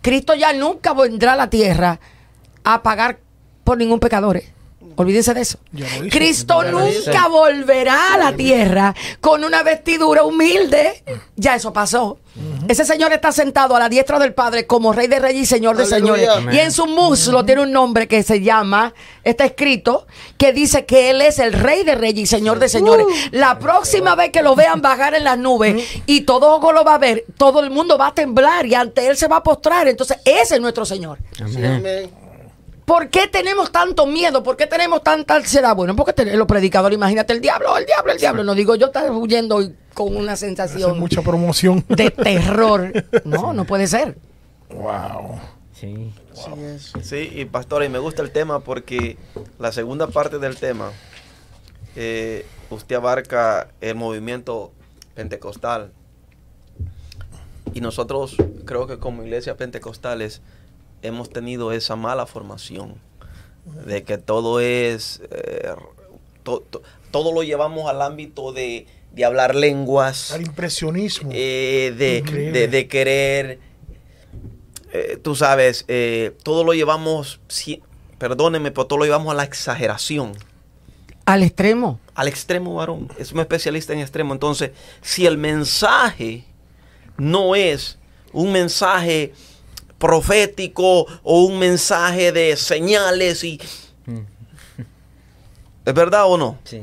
Cristo ya nunca vendrá a la tierra a pagar por ningún pecador. Olvídense de eso. Cristo nunca volverá a la tierra con una vestidura humilde. Ya eso pasó. Ese señor está sentado a la diestra del Padre como Rey de Reyes y Señor de Aleluya. Señores. Y en su muslo tiene un nombre que se llama, está escrito, que dice que Él es el Rey de Reyes y Señor de Señores. La próxima vez que lo vean bajar en las nubes y todo ojo lo va a ver, todo el mundo va a temblar y ante Él se va a postrar. Entonces, ese es nuestro Señor. Sí, amén. ¿Por qué tenemos tanto miedo? ¿Por qué tenemos tanta ansiedad? Bueno, porque ten- los predicadores, imagínate, el diablo, el diablo, el diablo. No digo yo estar huyendo con una Hace sensación mucha promoción. de terror. No, no puede ser. Wow. Sí. Sí es. Sí, y pastora, y me gusta el tema porque la segunda parte del tema, eh, usted abarca el movimiento pentecostal. Y nosotros, creo que como iglesia pentecostales, hemos tenido esa mala formación de que todo es, eh, to- to- todo lo llevamos al ámbito de, de hablar lenguas, Al impresionismo. eh, de- de querer, eh, tú sabes, eh, todo lo llevamos, si- perdóneme, pero todo lo llevamos a la exageración, Al extremo. al extremo varón. Es un especialista en extremo. Entonces, si el mensaje no es un mensaje profético o un mensaje de señales y... ¿Es verdad o no? Sí.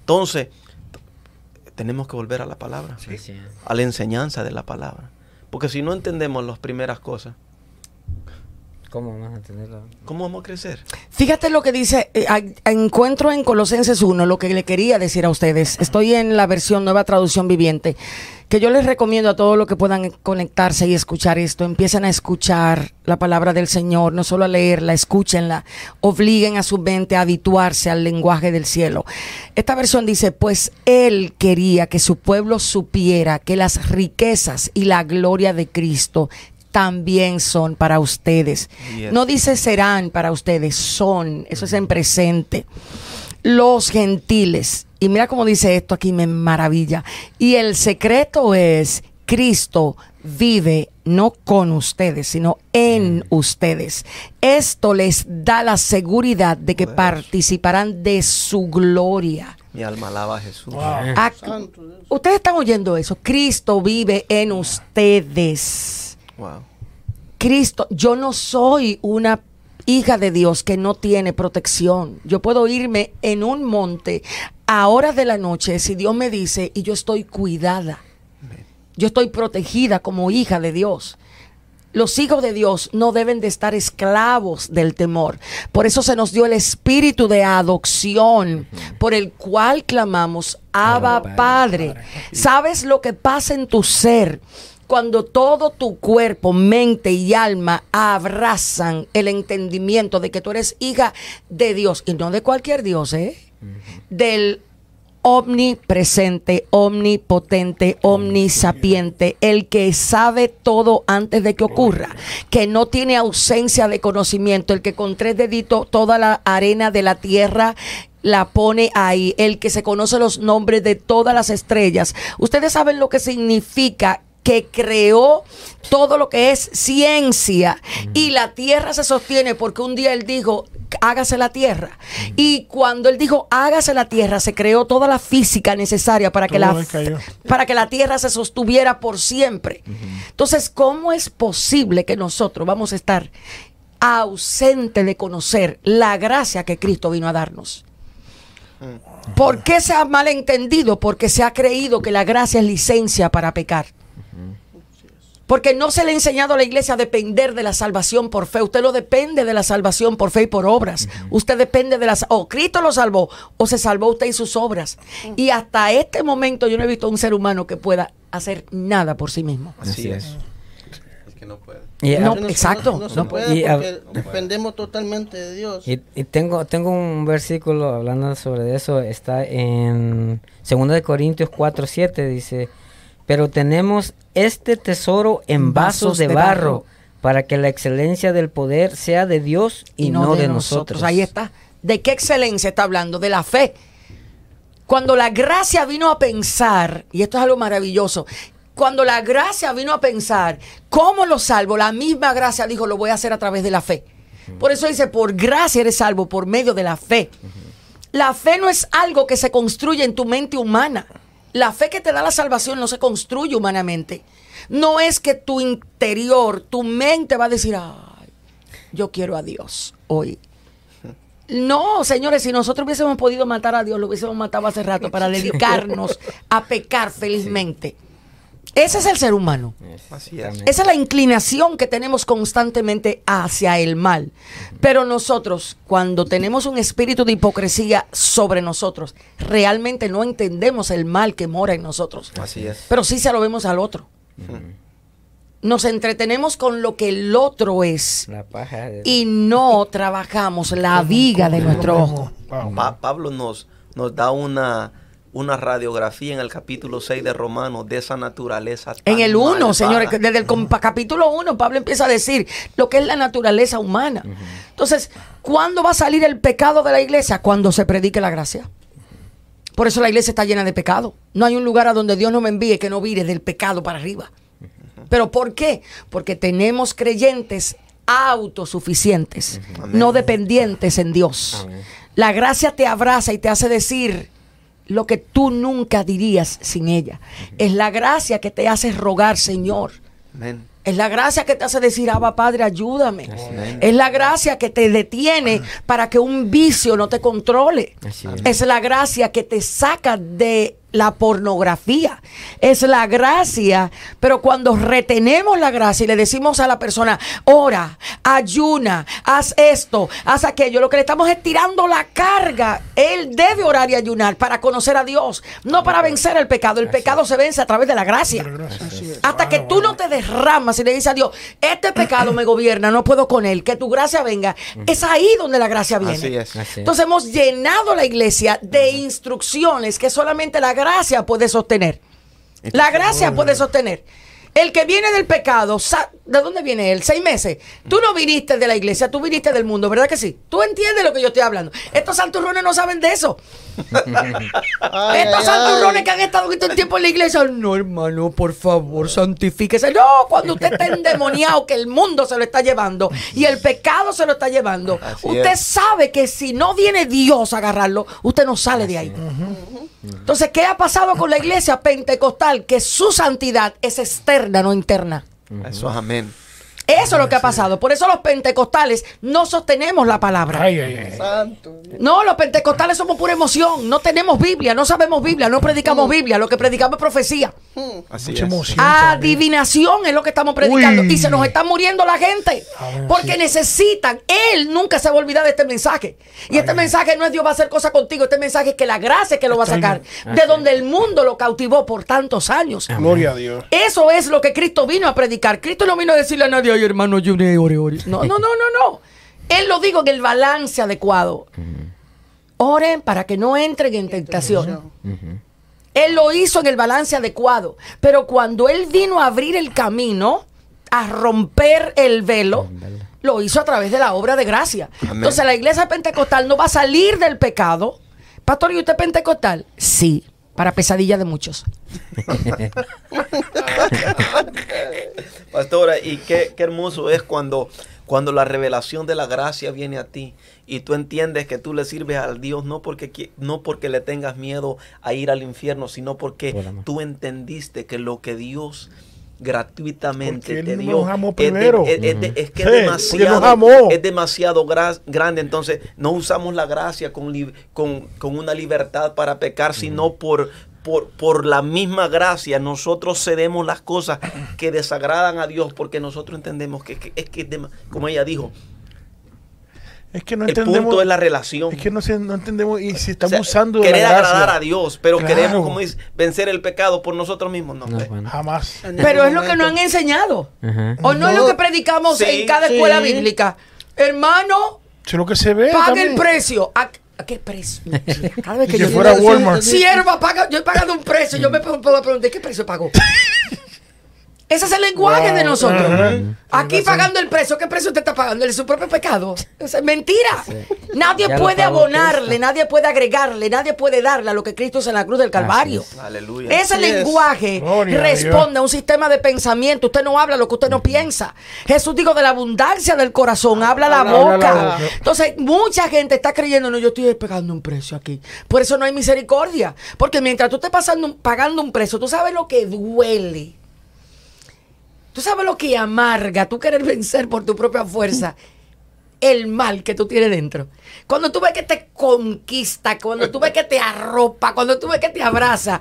Entonces, tenemos que volver a la palabra Sí, sí. a la enseñanza de la palabra. Porque si no entendemos las primeras cosas, ¿Cómo vamos a? ¿cómo vamos a crecer? Fíjate lo que dice, eh, encuentro en Colosenses 1 lo que le quería decir a ustedes. Estoy en la versión nueva traducción viviente, que yo les recomiendo a todos los que puedan conectarse y escuchar esto, empiecen a escuchar la palabra del Señor, no solo a leerla, escúchenla, obliguen a su mente a habituarse al lenguaje del cielo. Esta versión dice, pues Él quería que su pueblo supiera que las riquezas y la gloria de Cristo también son para ustedes. Yes. No dice serán para ustedes, son, eso es en presente. Los gentiles, y mira cómo dice esto aquí, me maravilla. Y el secreto es, Cristo vive no con ustedes, sino en ustedes. Esto les da la seguridad de que participarán de su gloria. Mi alma alaba a Jesús. Wow. Ustedes están oyendo eso. Cristo vive en ustedes. Wow. Cristo, yo no soy una hija de Dios que no tiene protección. Yo puedo irme en un monte a horas de la noche si Dios me dice y yo estoy cuidada. Yo estoy protegida como hija de Dios. Los hijos de Dios no deben de estar esclavos del temor. Por eso se nos dio el espíritu de adopción, por el cual clamamos, Abba Padre. ¿Sabes lo que pasa en tu ser cuando todo tu cuerpo, mente y alma abrazan el entendimiento de que tú eres hija de Dios y no de cualquier Dios, ¿eh? Del omnipresente, omnipotente, omnisapiente, el que sabe todo antes de que ocurra, que no tiene ausencia de conocimiento, el que con tres deditos toda la arena de la tierra la pone ahí, el que se conoce los nombres de todas las estrellas. Ustedes saben lo que significa que creó todo lo que es ciencia y la tierra se sostiene porque un día él dijo hágase la tierra. Y cuando él dijo hágase la tierra se creó toda la física necesaria para que la para que la tierra se sostuviera por siempre. Entonces cómo es posible que nosotros vamos a estar ausente de conocer la gracia que Cristo vino a darnos ¿Por qué se ha malentendido? Porque se ha creído que la gracia es licencia para pecar. Porque no se le ha enseñado a la iglesia a depender de la salvación por fe. Usted no depende de la salvación por fe y por obras. Usted depende de las... O Cristo lo salvó o se salvó usted y sus obras. Y hasta este momento yo no he visto un ser humano que pueda hacer nada por sí mismo. Así es. Es que no puede. Y, No, No, exacto. No, se No, puede y a- porque dependemos totalmente de Dios. Y, y tengo, tengo un versículo hablando sobre eso, está en 2 de Corintios 4, 7, dice, pero tenemos este tesoro en vasos de barro, para que la excelencia del poder sea de Dios y, no, de, nosotros. Ahí está. ¿De qué excelencia está hablando? De la fe. Cuando la gracia vino a pensar, y esto es algo maravilloso, cuando la gracia vino a pensar, ¿cómo lo salvo? La misma gracia dijo, lo voy a hacer a través de la fe. Por eso dice, por gracia eres salvo, por medio de la fe. La fe no es algo que se construye en tu mente humana. La fe que te da la salvación no se construye humanamente. No es que tu interior, tu mente va a decir, ay, yo quiero a Dios hoy. No, señores, si nosotros hubiésemos podido matar a Dios, lo hubiésemos matado hace rato para dedicarnos a pecar felizmente. Ese es el ser humano. Así es. Esa es la inclinación que tenemos constantemente hacia el mal. Pero nosotros, cuando tenemos un espíritu de hipocresía sobre nosotros, realmente no entendemos el mal que mora en nosotros. Así es. Pero sí se lo vemos al otro. Nos entretenemos con lo que el otro es La paja de- y no trabajamos la viga de nuestro ojo. Pa- Pablo nos, nos da una, una radiografía en el capítulo 6 de Romanos de esa naturaleza. tan En el 1, malvada. señores, desde el capítulo 1, Pablo empieza a decir lo que es la naturaleza humana. Entonces, ¿cuándo va a salir el pecado de la iglesia? Cuando se predique la gracia. Por eso la iglesia está llena de pecado. No hay un lugar a donde Dios no me envíe que no vire del pecado para arriba. ¿Pero por qué? Porque tenemos creyentes autosuficientes, no dependientes en Dios. La gracia te abraza y te hace decir lo que tú nunca dirías sin ella. Es la gracia que te hace rogar, Señor. Amén. Es la gracia que te hace decir, Abba Padre, ayúdame. Amén. Es la gracia que te detiene para que un vicio no te controle. Es la gracia que te saca de la pornografía. Es la gracia, pero cuando retenemos la gracia y le decimos a la persona, ora, ayuna, haz esto, haz aquello, lo que le estamos es tirando la carga. Él debe orar y ayunar para conocer a Dios, no para vencer el pecado. El pecado se vence a través de la gracia. Hasta que tú no te derramas y le dices a Dios, este pecado me gobierna, no puedo con él, que tu gracia venga. Es ahí donde la gracia viene. Así es. Así es. Entonces hemos llenado la iglesia de instrucciones que solamente la gracia puede sostener. La gracia puede sostener. El que viene del pecado, ¿de dónde viene él? Seis meses. Tú no viniste de la iglesia, tú viniste del mundo, ¿verdad que sí? Tú entiendes lo que yo estoy hablando. Estos santurrones no saben de eso. Ay, Estos ay, santurrones ay. que han estado todo el tiempo en la iglesia. No, hermano, por favor, santifíquese. No, cuando usted está endemoniado, que el mundo se lo está llevando y el pecado se lo está llevando. Así usted es. sabe que si no viene Dios a agarrarlo, usted no sale de ahí. Entonces, ¿qué ha pasado con la iglesia pentecostal? Que su santidad es externa, no interna. Eso es amén. Eso es lo que ha pasado. Por eso los pentecostales no sostenemos la palabra. Ay, ay, ay. Santo. No, los pentecostales somos pura emoción. No tenemos Biblia, no sabemos Biblia, no predicamos Biblia. Lo que predicamos es profecía. Así Mucha es. emoción. Adivinación es lo que estamos predicando. Uy. Y se nos está muriendo la gente. Amén, Porque sí. necesitan. Él nunca se va a olvidar de este mensaje. Y este mensaje no es Dios va a hacer cosas contigo. Este mensaje es que la gracia es que lo va a sacar. De donde el mundo lo cautivó por tantos años. Gloria a Dios. Eso es lo que Cristo vino a predicar. Cristo no vino a decirle a nadie, ay hermano, yo ore, ore, ore". No, no, no, no, no. Él lo dijo en el balance adecuado. Oren para que no entren en tentación. Él lo hizo en el balance adecuado. Pero cuando él vino a abrir el camino, a romper el velo, lo hizo a través de la obra de gracia. Amén. Entonces la iglesia pentecostal no va a salir del pecado. Pastor, ¿y usted es pentecostal? Sí, para pesadilla de muchos. Pastora, y qué, qué hermoso es cuando, cuando la revelación de la gracia viene a ti y tú entiendes que tú le sirves al Dios no porque, no porque le tengas miedo a ir al infierno, sino porque tú entendiste que lo que Dios gratuitamente Porque Él te nos dio amó es, de- primero. es- es de- es que Sí, es demasiado, nos amó. es demasiado gra- grande, entonces no usamos la gracia con, li- con, con una libertad para pecar, sino por, por, por la misma gracia nosotros cedemos las cosas que desagradan a Dios porque nosotros entendemos que, que- es que, como ella dijo, Es que no el entendemos. punto es la relación. Es que no, se- no entendemos y si O estamos sea, usando querer la gracia. agradar a Dios, pero Claro. queremos, como dice, vencer el pecado por nosotros mismos. No, No, pues. bueno. Jamás. Pero ningún es lo que nos han enseñado. Ajá. ¿O no, es lo que predicamos Sí, en cada sí. escuela bíblica? Hermano, es lo que se ve. pague también. el precio. ¿A, a qué precio? Cada vez que que yo fuera Walmart. Sierva, paga, yo he pagado un precio. Yo me puedo puedo preguntar, ¿qué precio pagó? Ese es el lenguaje Wow. de nosotros. Aquí pagando el precio, ¿qué precio usted está pagando? ¿El de su propio pecado? Eso es mentira. Nadie Ya puede abonarle, Cristo. nadie puede agregarle, nadie puede darle a lo que Cristo hizo en la cruz del Calvario. es. Aleluya. Ese Así es. lenguaje Gloria responde a un sistema de pensamiento. Usted no habla lo que usted no piensa. Jesús dijo de la abundancia del corazón, habla la Habla la boca. Entonces, mucha gente está creyendo, no, yo estoy pagando un precio aquí. Por eso no hay misericordia. Porque mientras tú estés pasando, pagando un precio, tú sabes lo que duele. Tú sabes lo que amarga, tú querer vencer por tu propia fuerza el mal que tú tienes dentro. Cuando tú ves que te conquista, cuando tú ves que te arropa, cuando tú ves que te abraza,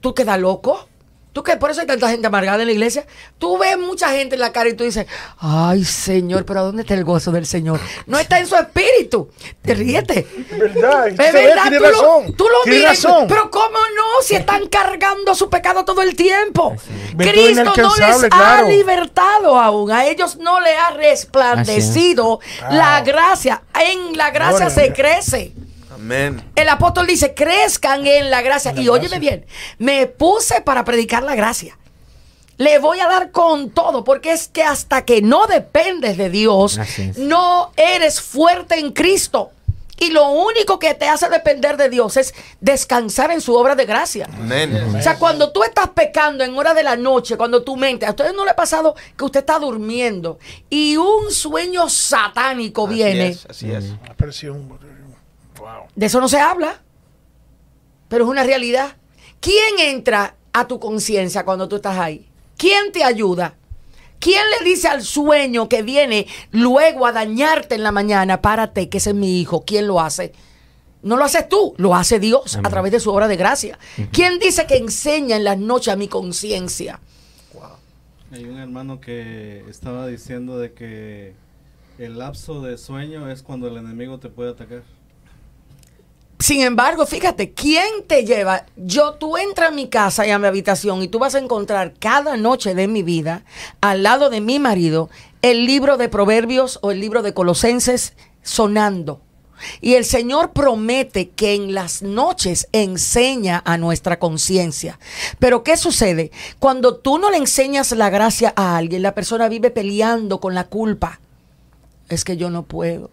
tú quedas loco. ¿Tú qué? Por eso hay tanta gente amargada en la iglesia. Tú ves mucha gente en la cara y tú dices, ay Señor, pero ¿dónde está el gozo del Señor? No está en su espíritu. Te ríete. ¿Verdad? Es verdad, tiene tú lo, tú lo tiene miras, razón. pero ¿cómo no? Si están cargando su pecado todo el tiempo. Cristo no les ha libertado aún. A ellos no le ha resplandecido la gracia. En la gracia Gloria se crece. Amén. El apóstol dice, crezcan en la gracia. En la y óyeme gracia. bien, me puse para predicar la gracia. Le voy a dar con todo, porque es que hasta que no dependes de Dios, no eres fuerte en Cristo. Y lo único que te hace depender de Dios es descansar en su obra de gracia. Amén. O sea, cuando tú estás pecando en hora de la noche, cuando tu mente, a ustedes no le ha pasado que usted está durmiendo y un sueño satánico Así viene. es, así es. La presión. Wow. De eso no se habla, pero es una realidad. ¿Quién entra a tu conciencia cuando tú estás ahí? ¿Quién te ayuda? ¿Quién le dice al sueño que viene luego a dañarte en la mañana, párate, que ese es mi hijo? ¿Quién lo hace? No lo haces tú, lo hace Dios a través de su obra de gracia. ¿Quién dice que enseña en las noches a mi conciencia? Hay un hermano que estaba diciendo de que el lapso de sueño es cuando el enemigo te puede atacar. Sin embargo, fíjate, ¿quién te lleva? Yo, tú entras a mi casa y a mi habitación y tú vas a encontrar cada noche de mi vida, al lado de mi marido, el libro de Proverbios o el libro de Colosenses sonando. Y el Señor promete que en las noches enseña a nuestra conciencia. Pero ¿qué sucede? Cuando tú no le enseñas la gracia a alguien, la persona vive peleando con la culpa. Es que yo no puedo.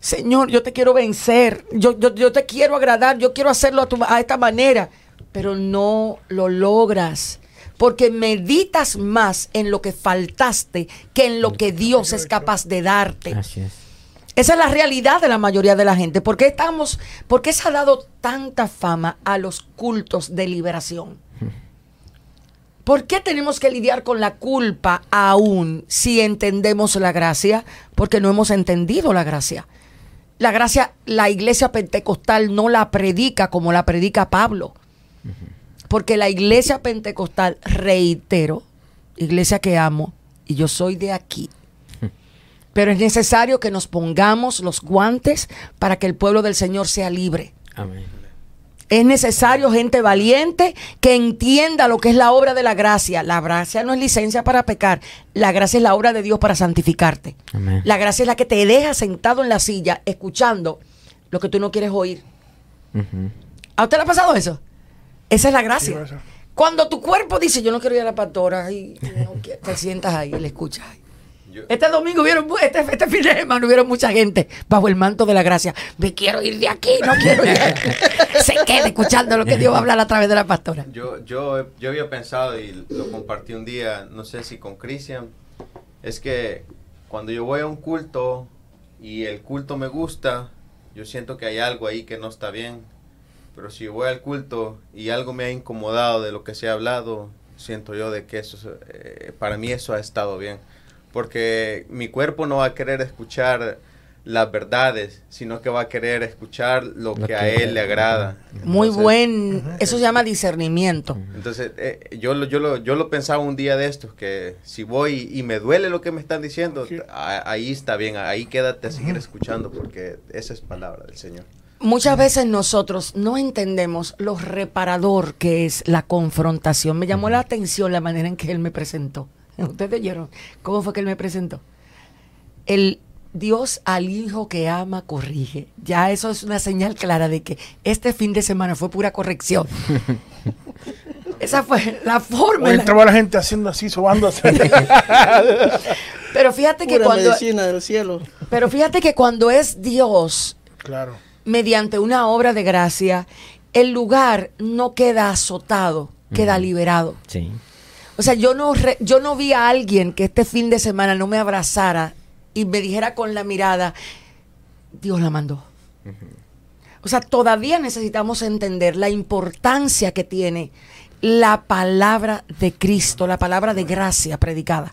Señor, yo te quiero vencer, yo, yo, yo te quiero agradar, yo quiero hacerlo a, tu- a esta manera, pero no lo logras. Porque meditas más en lo que faltaste que en lo que Dios es capaz de darte. Así es. Esa es la realidad de la mayoría de la gente. ¿Por qué estamos, por qué se ha dado tanta fama a los cultos de liberación? ¿Por qué tenemos que lidiar con la culpa aún si entendemos la gracia? Porque no hemos entendido la gracia. La gracia, la iglesia pentecostal no la predica como la predica Pablo. Porque la iglesia pentecostal, reitero, iglesia que amo, y yo soy de aquí, pero es necesario que nos pongamos los guantes para que el pueblo del Señor sea libre. Amén. Es necesario gente valiente que entienda lo que es la obra de la gracia. La gracia no es licencia para pecar. La gracia es la obra de Dios para santificarte. Amén. La gracia es la que te deja sentado en la silla escuchando lo que tú no quieres oír. ¿A usted le ha pasado eso? Esa es la gracia. Cuando tu cuerpo dice, yo no quiero ir a la pastora, y no quiero", te sientas ahí y le escuchas. Yo- Este domingo hubieron, mu- este, este fin de semana hubieron mucha gente bajo el manto de la gracia. Me quiero ir de aquí, no quiero ir. Se quede escuchando lo que Dios va a hablar a través de la pastora. Yo, yo, yo había pensado y lo compartí un día, no sé si con Cristian, es que cuando yo voy a un culto y el culto me gusta, yo siento que hay algo ahí que no está bien. Pero si voy al culto y algo me ha incomodado de lo que se ha hablado, siento yo de que eso, eh, para mí eso ha estado bien. Porque mi cuerpo no va a querer escuchar las verdades, sino que va a querer escuchar lo, Lo que a él le agrada. Muy Entonces, buen, eso se llama discernimiento. entonces, eh, yo, lo, yo, lo, yo lo pensaba un día de estos, que si voy y me duele lo que me están diciendo, Sí. a- ahí está bien, ahí quédate a seguir escuchando, porque esa es palabra del Señor. Muchas veces nosotros no entendemos lo reparador que es la confrontación. Me llamó la atención la manera en que él me presentó. ¿Ustedes oyeron cómo fue que él me presentó? El Dios al hijo que ama corrige. Ya eso es una señal clara de que este fin de semana fue pura corrección. Esa fue la forma. Entraba la gente haciendo así, sobándose. Pero fíjate que Pura cuando medicina del cielo. pero fíjate que cuando es Dios claro. mediante una obra de gracia, el lugar no queda azotado, queda liberado. Sí. O sea, yo no, re- yo no vi a alguien que este fin de semana no me abrazara y me dijera con la mirada, Dios la mandó. O sea, todavía necesitamos entender la importancia que tiene la palabra de Cristo, la palabra de gracia predicada.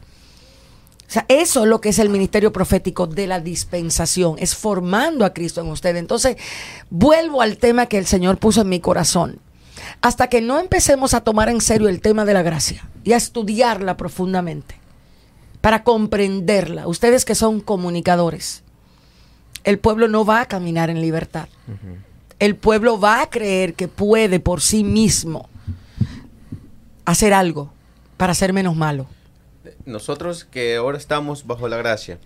O sea, eso es lo que es el ministerio profético de la dispensación, es formando a Cristo en usted. Entonces, vuelvo al tema que el Señor puso en mi corazón. Hasta que no empecemos a tomar en serio el tema de la gracia y a estudiarla profundamente, para comprenderla, ustedes que son comunicadores, el pueblo no va a caminar en libertad. El pueblo va a creer que puede por sí mismo hacer algo para ser menos malo. Nosotros que ahora estamos bajo la gracia,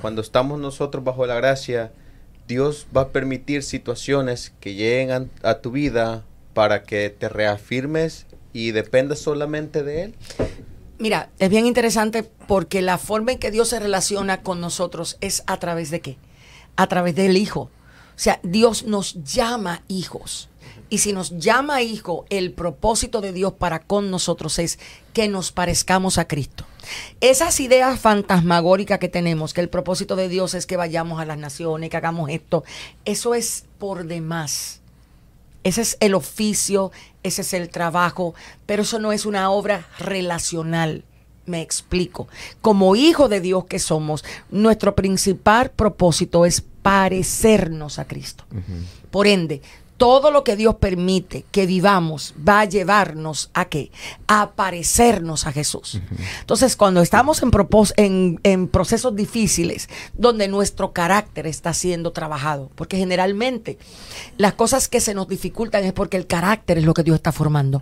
cuando estamos nosotros bajo la gracia, Dios va a permitir situaciones que lleguen a, a tu vida para que te reafirmes y dependas solamente de Él. Mira, es bien interesante porque la forma en que Dios se relaciona con nosotros es a través de qué? A través del Hijo. O sea, Dios nos llama hijos. Y si nos llama hijo, el propósito de Dios para con nosotros es que nos parezcamos a Cristo. Esas ideas fantasmagóricas que tenemos, que el propósito de Dios es que vayamos a las naciones, que hagamos esto, eso es por demás. Ese es el oficio, ese es el trabajo, pero eso no es una obra relacional. Me explico. Como hijo de Dios que somos, nuestro principal propósito es parecernos a Cristo. Por ende, todo lo que Dios permite que vivamos va a llevarnos a qué? A parecernos a Jesús. Entonces, cuando estamos en, propós- en, en procesos difíciles, donde nuestro carácter está siendo trabajado, porque generalmente las cosas que se nos dificultan es porque el carácter es lo que Dios está formando.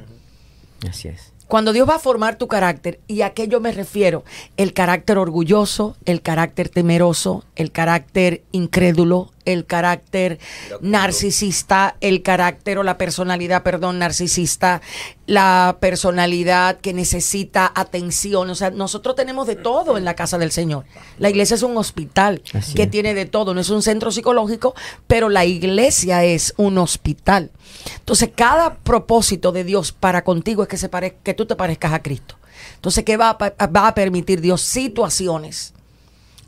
Así es. Cuando Dios va a formar tu carácter, y a aquello me refiero, el carácter orgulloso, el carácter temeroso, el carácter incrédulo, el carácter narcisista, el carácter o la personalidad, perdón, narcisista, la personalidad que necesita atención. O sea, nosotros tenemos de todo en la casa del Señor. La iglesia es un hospital Así que es. tiene de todo, no es un centro psicológico, pero la iglesia es un hospital. Entonces, cada propósito de Dios para contigo es que, se que tú te parezcas a Cristo. Entonces, ¿qué va a, va a permitir Dios? Situaciones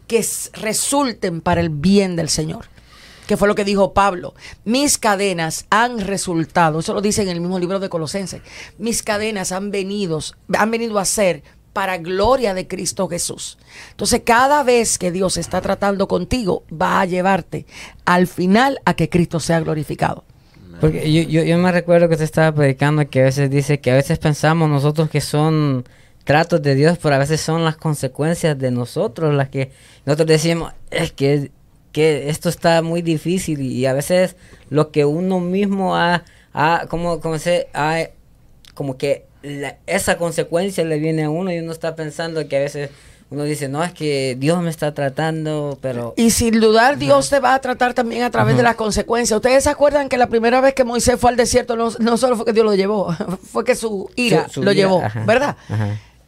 que resulten para el bien del Señor. que fue lo que dijo Pablo. Mis cadenas han resultado, eso lo dice en el mismo libro de Colosenses, mis cadenas han venido, han venido a ser para gloria de Cristo Jesús. Entonces, cada vez que Dios está tratando contigo, va a llevarte al final a que Cristo sea glorificado. Porque yo, yo, yo me recuerdo que usted estaba predicando que a veces dice que a veces pensamos nosotros que son tratos de Dios, pero a veces son las consecuencias de nosotros las que nosotros decimos, es que, que esto está muy difícil y a veces lo que uno mismo ha, ha como, como, se, ha, como que esa consecuencia le viene a uno y uno está pensando que a veces uno dice, no, es que Dios me está tratando, pero... Y sin dudar, Dios te va a tratar también a través de las consecuencias. Ustedes se acuerdan que la primera vez que Moisés fue al desierto, no, no solo fue que Dios lo llevó, fue que su ira Su- su lo ira, llevó, ajá, ¿verdad?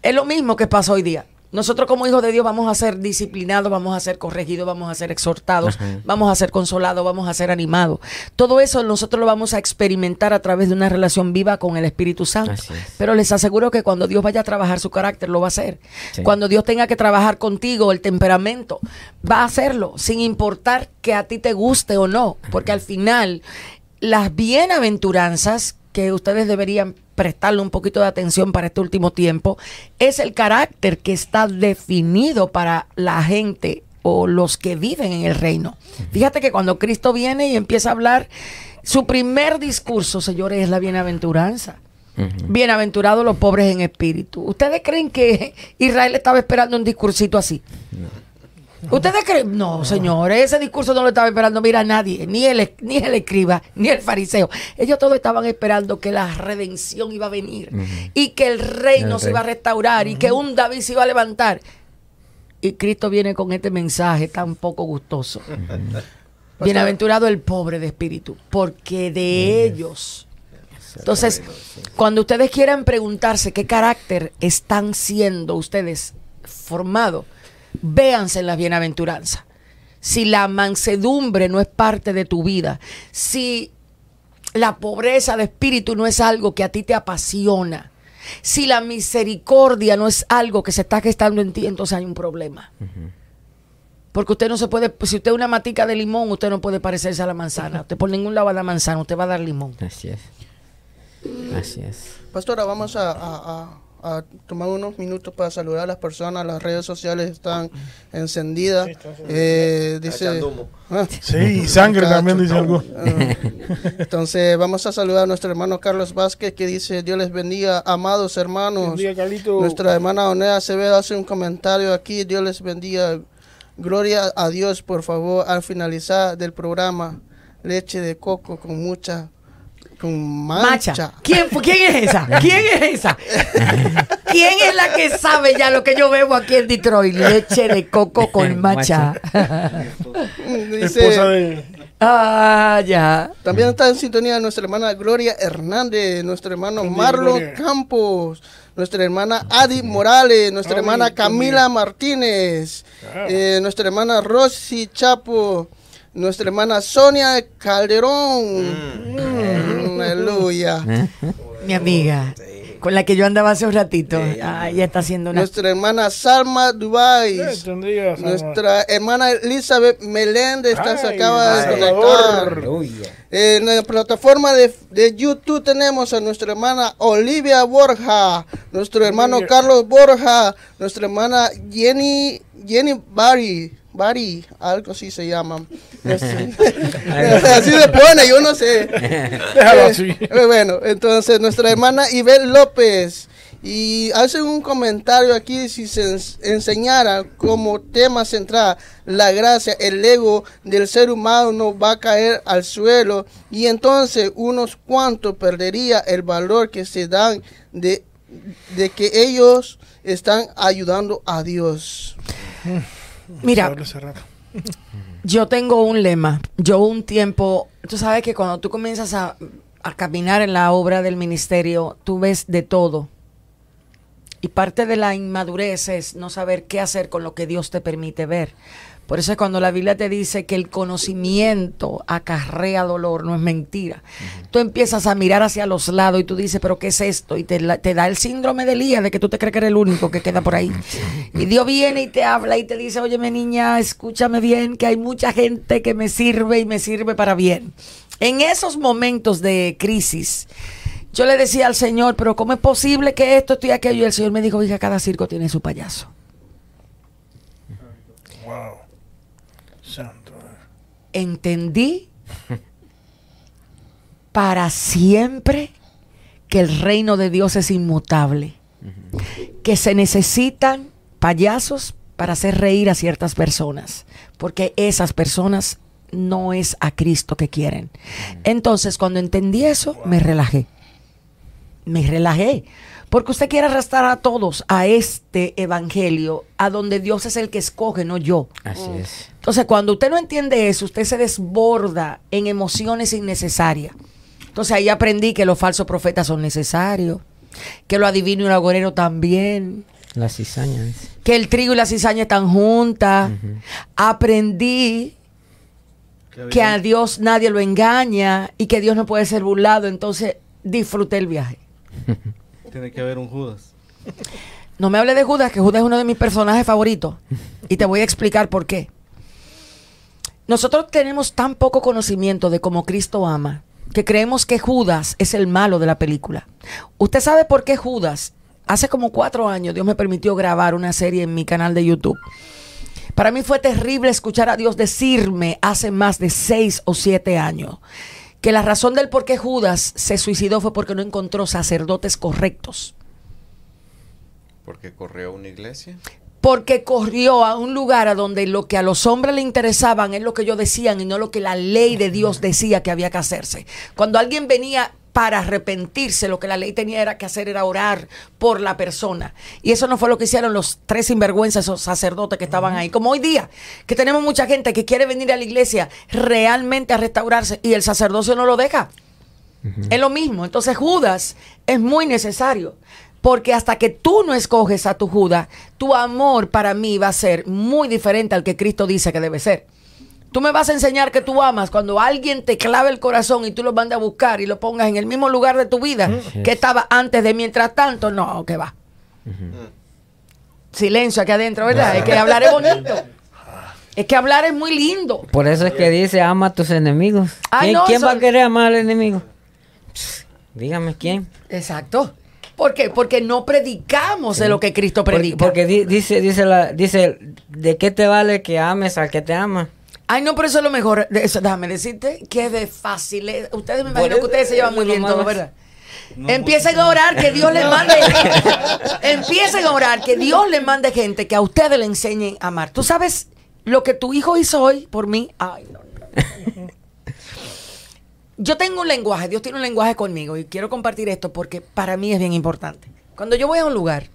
Es lo mismo que pasa hoy día. Nosotros como hijos de Dios vamos a ser disciplinados, vamos a ser corregidos, vamos a ser exhortados, Ajá. vamos a ser consolados, vamos a ser animados. Todo eso nosotros lo vamos a experimentar a través de una relación viva con el Espíritu Santo. Es. Pero les aseguro que cuando Dios vaya a trabajar su carácter, lo va a hacer. Sí. Cuando Dios tenga que trabajar contigo el temperamento, va a hacerlo, sin importar que a ti te guste o no. Porque al final, las bienaventuranzas que ustedes deberían prestarle un poquito de atención para este último tiempo, es el carácter que está definido para la gente o los que viven en el reino. Fíjate que cuando Cristo viene y empieza a hablar, su primer discurso, señores, es la bienaventuranza. Bienaventurados los pobres en espíritu. ¿Ustedes creen que Israel estaba esperando un discursito así? ¿Ustedes creen? No, señores, ese discurso no lo estaba esperando, mira, nadie, ni el, ni el escriba, ni el fariseo. Ellos todos estaban esperando que la redención iba a venir y que el reino El se iba a restaurar y que un David se iba a levantar. Y Cristo viene con este mensaje tan poco gustoso. Bienaventurado el pobre de espíritu, porque de ellos. Entonces, cuando ustedes quieran preguntarse qué carácter están siendo ustedes formados, véanse en la bienaventuranza. Si la mansedumbre no es parte de tu vida, si la pobreza de espíritu no es algo que a ti te apasiona, si la misericordia no es algo que se está gestando en ti, entonces hay un problema. Porque usted no se puede, si usted es una matica de limón, usted no puede parecerse a la manzana. Usted por ningún lado va a dar manzana, usted va a dar limón. Así es. Así es. Pastora, vamos a, a- a- a tomar unos minutos para saludar a las personas. Las redes sociales están encendidas. Eh, dice. Ah, Sí, y sangre también dice algo. Ah. Entonces vamos a saludar a nuestro hermano Carlos Vázquez que dice Dios les bendiga, amados hermanos. Día. Nuestra hermana Onea Acevedo hace un comentario aquí, Dios les bendiga. Gloria a Dios, por favor, al finalizar del programa, leche de coco con mucha, con mancha. Macha. ¿Quién, fue- ¿Quién es esa? ¿Quién es esa? ¿Quién es la que sabe ya lo que yo bebo aquí en Detroit? Leche de coco con macha. Esposa de. ah, ya. También está en sintonía nuestra hermana Gloria Hernández, nuestro hermano Marlon. Campos, nuestra hermana Adi Morales, nuestra Adi, hermana Camila. Martínez, Ah. eh, nuestra hermana Rosy Chapo, nuestra hermana Sonia Calderón. Mm, Aleluya. Mi amiga. Con la que yo andaba hace un ratito. Ah, ella está haciendo una. Nuestra hermana Salma Salma. Nuestra hermana Elizabeth Meléndez está- se Ay, acaba de Salvador. conectar. En la plataforma de, de YouTube tenemos a nuestra hermana Olivia Borja, nuestro hermano. Carlos Borja, nuestra hermana Jenny, Jenny Bari, Bari, algo así se llama. Este, así se pone, yo no sé. Eh, bueno, entonces nuestra hermana Ibel López y hace un comentario aquí si se ens- enseñara como tema central la gracia, el ego del ser humano va a caer al suelo y entonces unos cuantos perdería el valor que se dan de, de que ellos están ayudando a Dios. Mira. Yo tengo un lema. Yo un tiempo, tú sabes que cuando tú comienzas a, a caminar en la obra del ministerio, tú ves de todo. Y parte de la inmadurez es no saber qué hacer con lo que Dios te permite ver. Por eso es cuando la Biblia te dice que el conocimiento acarrea dolor, no es mentira. Tú empiezas a mirar hacia los lados y tú dices, pero ¿qué es esto? Y te, da el síndrome de Elías de que tú te crees que eres el único que queda por ahí. Y Dios viene y te habla y te dice, oye, mi niña, escúchame bien, que hay mucha gente que me sirve y me sirve para bien. En esos momentos de crisis, yo le decía al Señor, pero ¿cómo es posible que esto, esto y aquello? Y el Señor me dijo, hija, cada circo tiene su payaso. Wow. Santo. Entendí para siempre que el reino de Dios es inmutable, que se necesitan payasos para hacer reír a ciertas personas, porque esas personas no es a Cristo que quieren. Entonces, cuando entendí eso, me relajé. Me relajé. Porque usted quiere arrastrar a todos a este evangelio, a donde Dios es el que escoge, no yo. Así es. Entonces, cuando usted no entiende eso, usted se desborda en emociones innecesarias. Entonces, ahí aprendí que los falsos profetas son necesarios, que lo adivino y lo agorero también, La cizaña. dice. que el trigo y la cizaña están juntas. Aprendí que a Dios nadie lo engaña y que Dios no puede ser burlado. Entonces, disfruté el viaje. Tiene que haber un Judas. No me hable de Judas, que Judas es uno de mis personajes favoritos. Y te voy a explicar por qué. Nosotros tenemos tan poco conocimiento de cómo Cristo ama, que creemos que Judas es el malo de la película. ¿Usted sabe por qué Judas? Hace como cuatro años Dios me permitió grabar una serie en mi canal de YouTube. Para mí fue terrible escuchar a Dios decirme hace más de seis o siete años que la razón del por qué Judas se suicidó fue porque no encontró sacerdotes correctos. Porque corrió a una iglesia. Porque corrió a un lugar a donde lo que a los hombres le interesaban es lo que ellos decían y no lo que la ley de Dios decía que había que hacerse. Cuando alguien venía para arrepentirse, lo que la ley tenía era que hacer era orar por la persona. Y eso no fue lo que hicieron los tres sinvergüenzas, esos sacerdotes que estaban ahí. Como hoy día, que tenemos mucha gente que quiere venir a la iglesia realmente a restaurarse y el sacerdocio no lo deja. Es lo mismo. Entonces Judas es muy necesario. Porque hasta que tú no escoges a tu Judas, tu amor para mí va a ser muy diferente al que Cristo dice que debe ser. Tú me vas a enseñar que tú amas cuando alguien te clave el corazón y tú lo mandes a buscar y lo pongas en el mismo lugar de tu vida que estaba antes de mientras tanto. No, que va. Silencio aquí adentro, ¿verdad? Es que hablar es bonito. Es que hablar es muy lindo. Por eso es que dice, ama a tus enemigos. Ay, ¿Quién, no, quién va a querer amar al enemigo? Pss, Dígame quién. Exacto. ¿Por qué? Porque no predicamos de lo que Cristo predica. porque di- dice, dice, la, dice, ¿de qué te vale que ames al que te ama? Ay, no, pero eso es lo mejor. Eso, déjame decirte que es de fácil. Ustedes me Por imagino que ustedes se llevan muy bien todo, ¿verdad? No, Empiecen a orar que Dios les mande. Empiecen a orar que Dios les mande gente que a ustedes le enseñen a amar. ¿Tú sabes lo que tu hijo hizo hoy por mí? Ay, no. no. Yo tengo un lenguaje, Dios tiene un lenguaje conmigo y quiero compartir esto porque para mí es bien importante. Cuando yo voy a un lugar,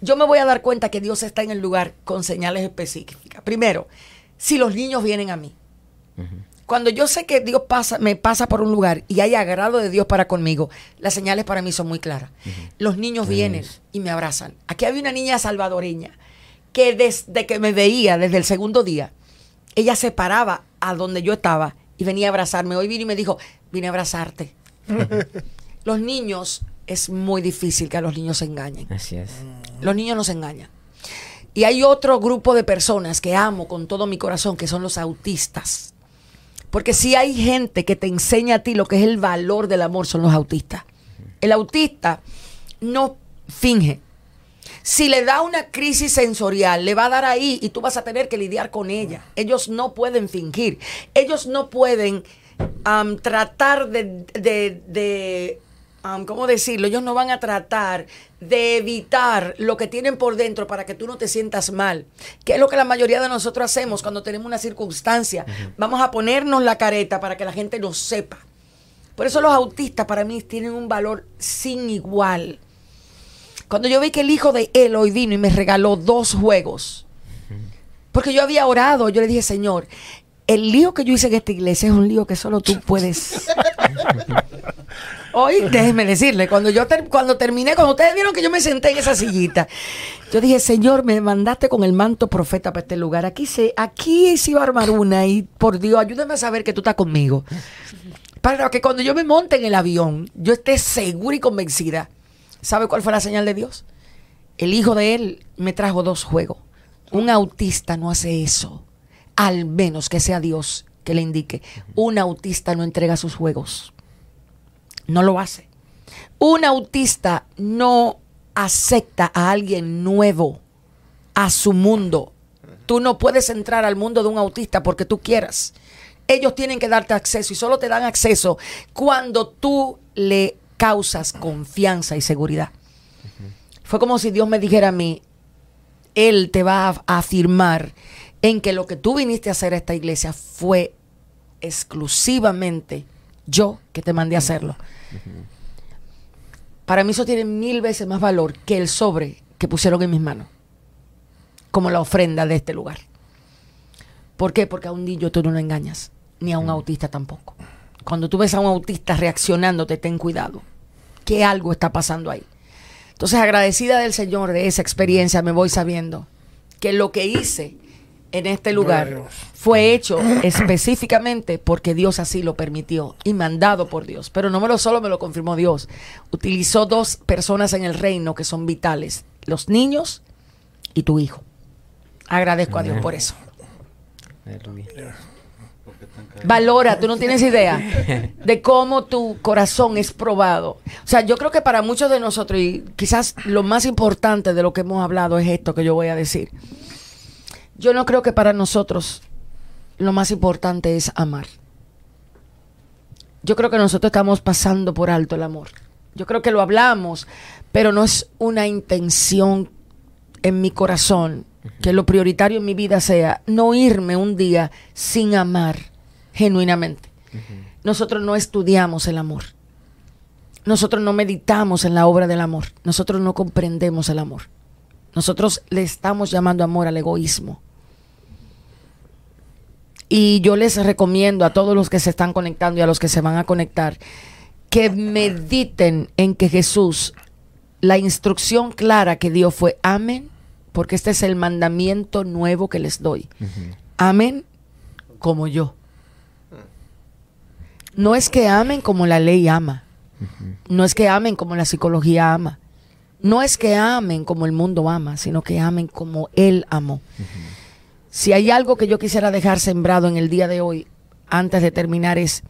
yo me voy a dar cuenta que Dios está en el lugar con señales específicas. Primero, si los niños vienen a mí. Cuando yo sé que Dios pasa, me pasa por un lugar y hay agrado de Dios para conmigo, las señales para mí son muy claras. Los niños vienen y me abrazan. Aquí había una niña salvadoreña que desde que me veía, desde el segundo día, ella se paraba a donde yo estaba y venía a abrazarme. Hoy vino y me dijo, vine a abrazarte. los niños, es muy difícil que a los niños se engañen. Así es. Los niños nos engañan. Y hay otro grupo de personas que amo con todo mi corazón, que son los autistas. Porque si hay gente que te enseña a ti lo que es el valor del amor, son los autistas. El autista no finge. Si le da una crisis sensorial, le va a dar ahí y tú vas a tener que lidiar con ella. Ellos no pueden fingir. Ellos no pueden tratar de, de, ¿cómo decirlo? Ellos no van a tratar de evitar lo que tienen por dentro para que tú no te sientas mal. Que es lo que la mayoría de nosotros hacemos cuando tenemos una circunstancia. Vamos a ponernos la careta para que la gente nos sepa. Por eso los autistas para mí tienen un valor sin igual. Cuando yo vi que el hijo de él hoy vino y me regaló dos juegos, porque yo había orado, yo le dije, Señor, el lío que yo hice en esta iglesia es un lío que solo tú puedes Hoy, déjenme decirle, cuando yo ter- cuando terminé, cuando ustedes vieron que yo me senté en esa sillita, yo dije, Señor, me mandaste con el manto profeta para este lugar. Aquí se, aquí se iba a armar una y por Dios, ayúdame a saber que tú estás conmigo. Para que cuando yo me monte en el avión, yo esté segura y convencida. ¿Sabe cuál fue la señal de Dios? El hijo de él me trajo dos juegos. Un autista no hace eso. Al menos que sea Dios que le indique. Un autista no entrega sus juegos. No lo hace. Un autista no acepta a alguien nuevo a su mundo. Tú no puedes entrar al mundo de un autista porque tú quieras. Ellos tienen que darte acceso y solo te dan acceso cuando tú le causas confianza y seguridad. Fue como si Dios me dijera a mí, Él te va a afirmar en que lo que tú viniste a hacer a esta iglesia fue exclusivamente yo que te mandé a hacerlo. Para mí eso tiene mil veces más valor que el sobre que pusieron en mis manos, como la ofrenda de este lugar. ¿Por qué? Porque a un niño tú no lo engañas, ni a un autista tampoco. Cuando tú ves a un autista reaccionándote, ten cuidado, que algo está pasando ahí. Entonces, agradecida del Señor de esa experiencia, me voy sabiendo que lo que hice en este lugar fue hecho específicamente porque Dios así lo permitió y mandado por Dios. Pero no me lo solo me lo confirmó Dios. Utilizó dos personas en el reino que son vitales, los niños y tu hijo. Agradezco a Dios por eso. Valora, tú no tienes idea de cómo tu corazón es probado. O sea, yo creo que para muchos de nosotros, y quizás lo más importante de lo que hemos hablado es esto que yo voy a decir. Yo no creo que para nosotros lo más importante es amar. Yo creo que nosotros estamos pasando por alto el amor. Yo creo que lo hablamos, pero no es una intención en mi corazón que lo prioritario en mi vida sea no irme un día sin amar genuinamente. Nosotros no estudiamos el amor. Nosotros no meditamos en la obra del amor. Nosotros no comprendemos el amor. Nosotros le estamos llamando amor al egoísmo. Y yo les recomiendo a todos los que se están conectando y a los que se van a conectar que mediten en que Jesús, la instrucción clara que dio fue amen, porque este es el mandamiento nuevo que les doy. Amen como yo. No es que amen como la ley ama. No es que amen como la psicología ama. No es que amen como el mundo ama, sino que amen como Él amó. Si hay algo que yo quisiera dejar sembrado en el día de hoy, antes de terminar, es,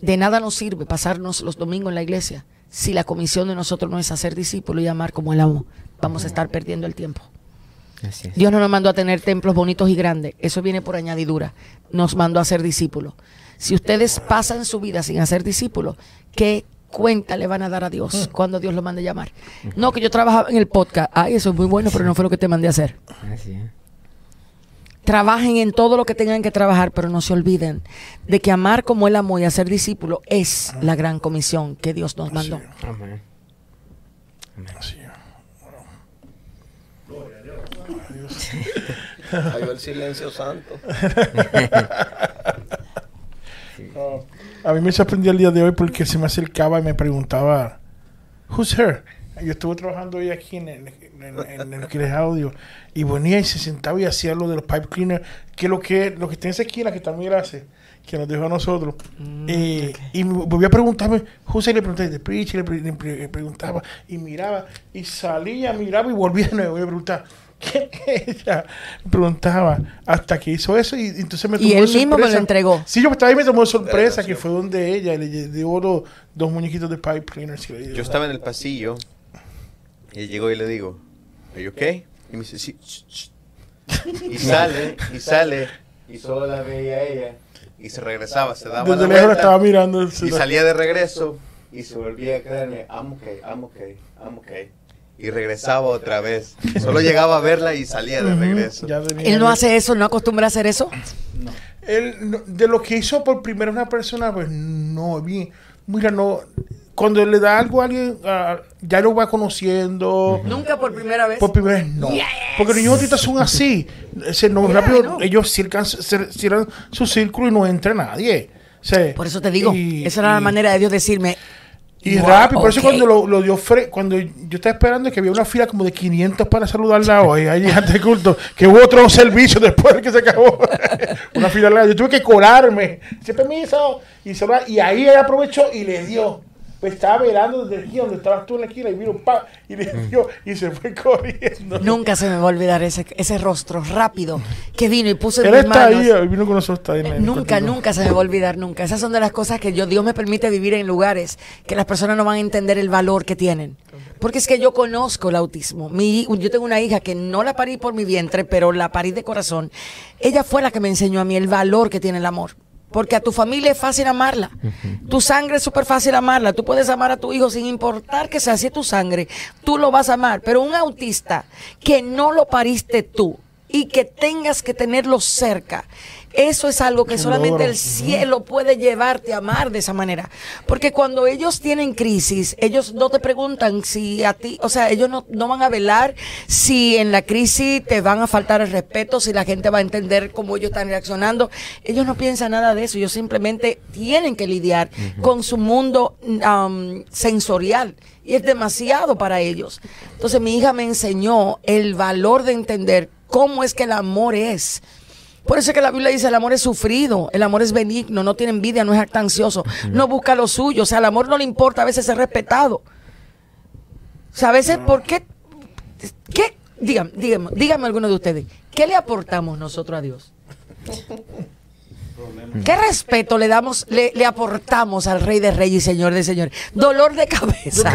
de nada nos sirve pasarnos los domingos en la iglesia si la comisión de nosotros no es hacer discípulos y amar como Él amó. Vamos a estar perdiendo el tiempo. Así es. Dios no nos mandó a tener templos bonitos y grandes. Eso viene por añadidura. Nos mandó a ser discípulos. Si ustedes pasan su vida sin hacer discípulos, ¿qué cuenta le van a dar a Dios cuando Dios lo mande llamar? No, que yo trabajaba en el podcast. Ay, eso es muy bueno, pero no fue lo que te mandé a hacer. Así es. Trabajen en todo lo que tengan que trabajar, pero no se olviden de que amar como Él amó y hacer discípulo es la gran comisión que Dios nos mandó. Amén. Así. Cayó el silencio santo. A mí me sorprendió el día de hoy porque se me acercaba y me preguntaba, Who's her? Yo estuve trabajando hoy aquí en el, en, que es audio y venía y se sentaba y hacía lo de los pipe cleaner, que lo que lo que está en esa esquina que también hace, que nos dejó a nosotros. Eh, Y me volvió a preguntarme, José le pregunté, de preach, le, pre- le pre- le preguntaba y miraba y salía, miraba y volvía de nuevo y preguntaba. ¿Qué ella? Preguntaba hasta que hizo eso y entonces me Y tomó de él mismo me lo sorpresa. entregó. Sí, yo estaba ahí y me tomó sorpresa que fue donde ella y le dio los dos muñequitos de pipe cleaners. y Yo estaba en el pasillo y él llegó y le digo, ¿Are you okay? Y me dice, sí. sh, sh". Y sale, y sale, y solo la veía a ella. Y se regresaba, se daba Desde la lejos la estaba mirando. y salía de regreso y se volvía a quedarme, I'm okay, I'm okay, I'm okay. Y regresaba otra vez. Solo llegaba a verla y salía de regreso. Él no hace eso, no acostumbra a hacer eso. Él, no- de lo que hizo por primera una persona, pues no, bien. Mira, no. Cuando le da algo a alguien, ah, ya lo va conociendo. Nunca por primera vez. Por primera vez, no. Porque los niños autistas son así. Se, no, Yeah, rápido, ellos cierran, su círculo y no entra nadie. O sea, Por eso te digo, y- esa era la manera de Dios decirme, Y Wow, rápido, por eso cuando lo, lo dio Fre- cuando yo estaba esperando que había una fila como de 500 para saludarla hoy, ahí antes del culto, que hubo otro servicio después de que se acabó. una fila larga. Yo tuve que colarme, ese permiso, y, saludar, y ahí él aprovechó y le dio. Pues estaba velando desde aquí donde estabas tú en la esquina y vino pa y le dio y se fue corriendo. Nunca se me va a olvidar ese, ese rostro rápido que vino y puso en Él mis está manos. ahí, él vino con nosotros. Está ahí en el Nunca, contigo. nunca se me va a olvidar, nunca. Esas son de las cosas que yo, Dios me permite vivir en lugares que las personas no van a entender el valor que tienen. Porque es que yo conozco el autismo. Mi, yo tengo una hija que no la parí por mi vientre, pero la parí de corazón. Ella fue la que me enseñó a mí el valor que tiene el amor. Porque a tu familia es fácil amarla. Tu sangre es súper fácil amarla. Tú puedes amar a tu hijo sin importar que sea así tu sangre. Tú lo vas a amar. Pero un autista que no lo pariste tú y que tengas que tenerlo cerca, eso es algo que solamente el cielo puede llevarte a amar de esa manera. Porque cuando ellos tienen crisis, ellos no te preguntan si a ti, o sea, ellos no, no van a velar si en la crisis te van a faltar el respeto, si la gente va a entender cómo ellos están reaccionando. Ellos no piensan nada de eso, ellos simplemente tienen que lidiar con su mundo um, sensorial. Y es demasiado para ellos. Entonces mi hija me enseñó el valor de entender cómo es que el amor es. Por eso es que la Biblia dice el amor es sufrido, el amor es benigno, no tiene envidia, no es actancioso, no busca lo suyo. O sea, el amor no le importa a veces ser respetado. O sea, a veces, ¿por qué? ¿Qué? Dígame, dígame, dígame alguno de ustedes, ¿qué le aportamos nosotros a Dios? ¿Qué respeto le damos, le, le aportamos al Rey de Reyes y Señor de Señores? Dolor de cabeza.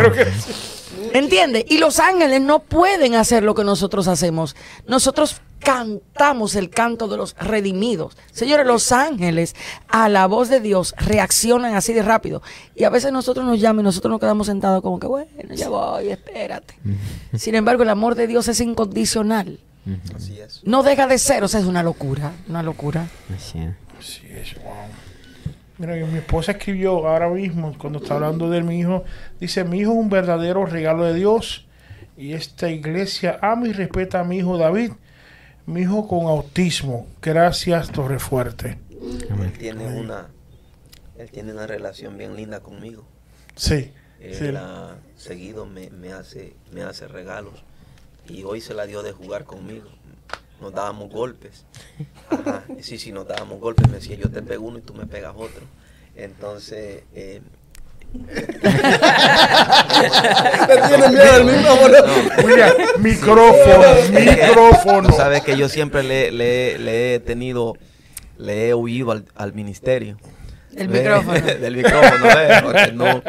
¿Entiende? Y los ángeles no pueden hacer lo que nosotros hacemos. Nosotros cantamos el canto de los redimidos. Señores, los ángeles a la voz de Dios reaccionan así de rápido. Y a veces nosotros nos llaman y nosotros nos quedamos sentados como que, bueno, ya voy, espérate. Sin embargo, el amor de Dios es incondicional. Así es. No deja de ser, o sea, es una locura, una locura. Así es. Sí, es, wow. Mira, mi esposa escribió ahora mismo, cuando está hablando de mi hijo, dice, mi hijo es un verdadero regalo de Dios y esta iglesia ama y respeta a mi hijo David, mi hijo con autismo. Gracias, Torrefuerte. Él tiene una, él tiene una relación bien linda conmigo. Sí, Él sí. ha seguido me, me hace, me hace regalos y hoy se la dio de jugar conmigo. Nos dábamos golpes. Ajá. Sí, sí, nos dábamos golpes. Me decía, yo te pego uno y tú me pegas otro. Entonces, eh, Le tiene miedo al micrófono. no, William, micrófono, micrófono. Tú sabes que yo siempre le, le- le he tenido, le he huido al, al ministerio. El Ve, micrófono. del micrófono, ve, porque no,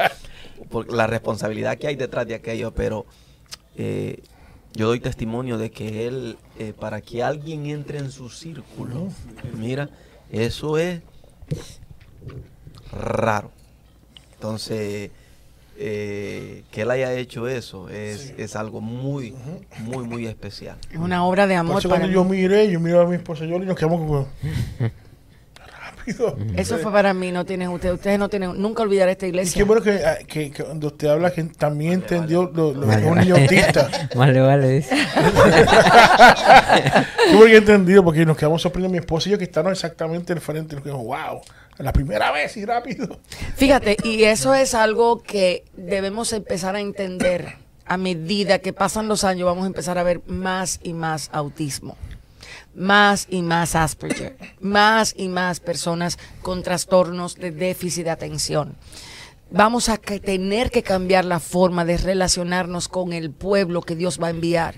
por la responsabilidad que hay detrás de aquello, pero eh, yo doy testimonio de que él, eh, para que alguien entre en su círculo, mira, eso es raro. Entonces, eh, que él haya hecho eso es, es algo muy, muy, muy especial. Es una obra de Por amor eso para cuando yo miré, yo miré a mi esposa yo y nos quedamos como... Rápido. Eso fue para mí, no tienen ustedes, ustedes no tienen, nunca olvidar esta Y iglesia. qué bueno que, ah, que, que cuando usted habla que también entendió lo, lo- un niño autista. Vale, vale, dice. Qué bueno que entendido porque nos quedamos sorprendidos mi esposa y yo que estamos exactamente al frente. Nos quedamos, wow, la primera vez y rápido. Fíjate, y eso es algo que debemos empezar a entender. A medida que pasan los años, vamos a empezar a ver más y más autismo, más y más Asperger, más y más personas con trastornos de déficit de atención. Vamos a tener que cambiar la forma de relacionarnos con el pueblo que Dios va a enviar.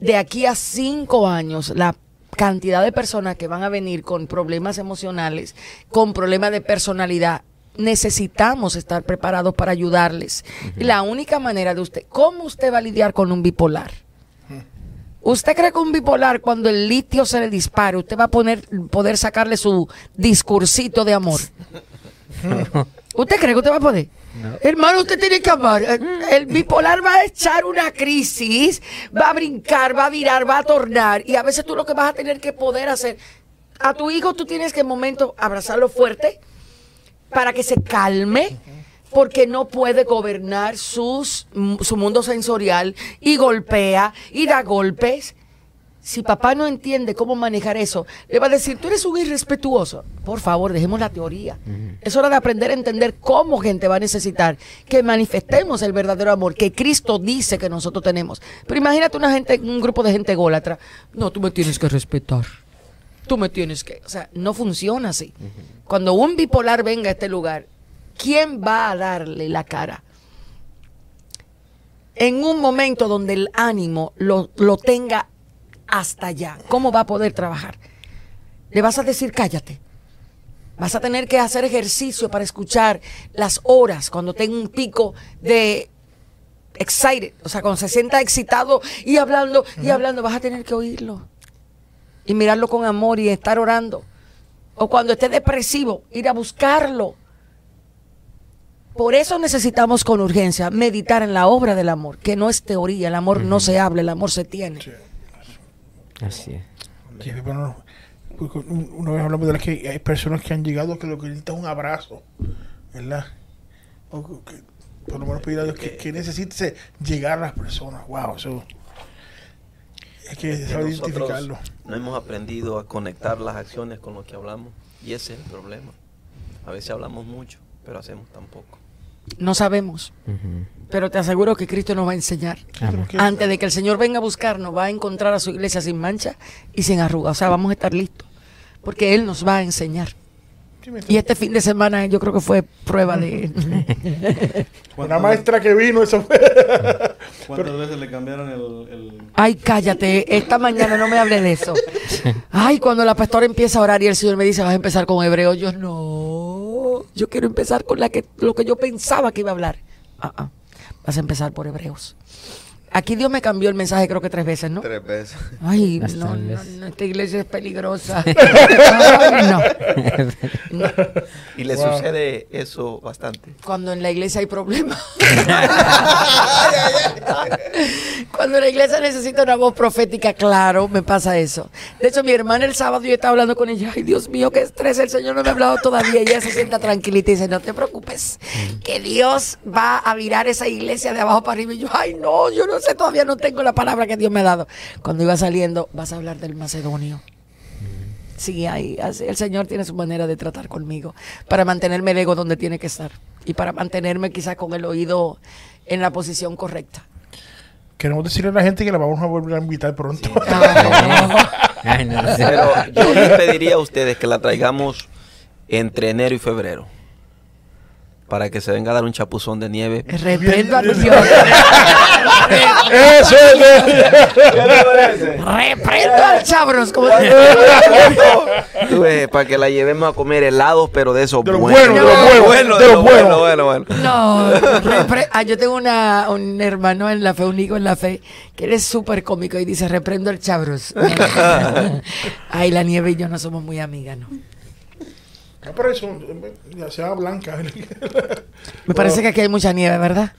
De aquí a cinco años, la cantidad de personas que van a venir con problemas emocionales, con problemas de personalidad, necesitamos estar preparados para ayudarles. Y La única manera de usted, ¿cómo usted va a lidiar con un bipolar? ¿Usted cree que un bipolar, cuando el litio se le dispare, usted va a poner, poder sacarle su discursito de amor? ¿Usted cree que usted va a poder? Hermano, usted tiene que amar. El, el bipolar va a echar una crisis, va a brincar, va a virar, va a tornar. Y a veces tú lo que vas a tener que poder hacer, a tu hijo tú tienes que en momento abrazarlo fuerte para que se calme, porque no puede gobernar sus, su mundo sensorial y golpea y da golpes. Si papá no entiende cómo manejar eso, le va a decir, tú eres un irrespetuoso. Por favor, dejemos la teoría. Es hora de aprender a entender cómo gente va a necesitar que manifestemos el verdadero amor que Cristo dice que nosotros tenemos. Pero imagínate una gente, un grupo de gente ególatra. No, tú me tienes que respetar. Tú me tienes que... O sea, no funciona así. Cuando un bipolar venga a este lugar, ¿quién va a darle la cara? En un momento donde el ánimo lo, lo tenga hasta allá. ¿Cómo va a poder trabajar? Le vas a decir cállate. Vas a tener que hacer ejercicio para escuchar las horas cuando tenga un pico de excited, o sea, cuando se sienta excitado y hablando y hablando, vas a tener que oírlo y mirarlo con amor y estar orando. O cuando esté depresivo, ir a buscarlo. Por eso necesitamos con urgencia meditar en la obra del amor, que no es teoría, el amor no se habla, el amor se tiene. Así es. Sí, bueno, un- una vez hablamos de las que hay personas que han llegado que lo que necesitan es un abrazo, ¿verdad? O que- por lo menos pedir a Dios que, que necesite llegar a las personas. Wow, eso. Hay que Que saber identificarlo. no hemos aprendido a conectar las acciones con lo que hablamos y ese es el problema. A veces hablamos mucho, pero hacemos tan poco. No sabemos, pero te aseguro que Cristo nos va a enseñar. Amén. Antes de que el Señor venga a buscarnos, va a encontrar a su iglesia sin mancha y sin arruga. O sea, vamos a estar listos, porque Él nos va a enseñar. Y este fin de semana yo creo que fue prueba de... Una ¿Cuántas, maestra que vino, eso fue. cuántas veces le cambiaron el, el- Ay, cállate, esta mañana no me hable de eso. Ay, cuando la pastora empieza a orar y el Señor me dice, vas a empezar con hebreo, yo no, yo quiero empezar con la que, lo que yo pensaba que iba a hablar. Ah, ah, vas a empezar por hebreos. Aquí Dios me cambió el mensaje creo que tres veces, ¿no? Tres veces. Ay, no, no, no, esta iglesia es peligrosa. Ay, no. No, Y le Wow. sucede eso bastante. Cuando en la iglesia hay problemas. Cuando la iglesia necesita una voz profética, claro, me pasa eso. De hecho, mi hermana el sábado yo estaba hablando con ella. Ay, Dios mío, qué estrés, el Señor no me ha hablado todavía. Y ella se sienta tranquilita y dice, no te preocupes, que Dios va a virar esa iglesia de abajo para arriba. Y yo, ay, no, yo no sé, todavía no tengo la palabra que Dios me ha dado. Cuando iba saliendo, vas a hablar del macedonio. Sí, ahí, así, el Señor tiene su manera de tratar conmigo para mantenerme el ego donde tiene que estar y para mantenerme quizás con el oído en la posición correcta. Queremos decirle a la gente que la vamos a volver a invitar pronto. Ay, no sé. Pero yo les pediría a ustedes que la traigamos entre enero y febrero. Para que se venga a dar un chapuzón de nieve. Reprendo a Dios. Eso es. Reprendo al chabros. Como Tú ves, para que la llevemos a comer helados, pero de esos De los buenos. de los buenos, de los buenos. bueno, bueno. No, repre- ah, yo tengo una, un hermano en la fe, un hijo en la fe, que él es súper cómico y dice, reprendo al chabros. Ay, la nieve y yo no somos muy amigas, ¿no? Ah, pero eso, ya se va blanca. Me parece que aquí hay mucha nieve, ¿verdad?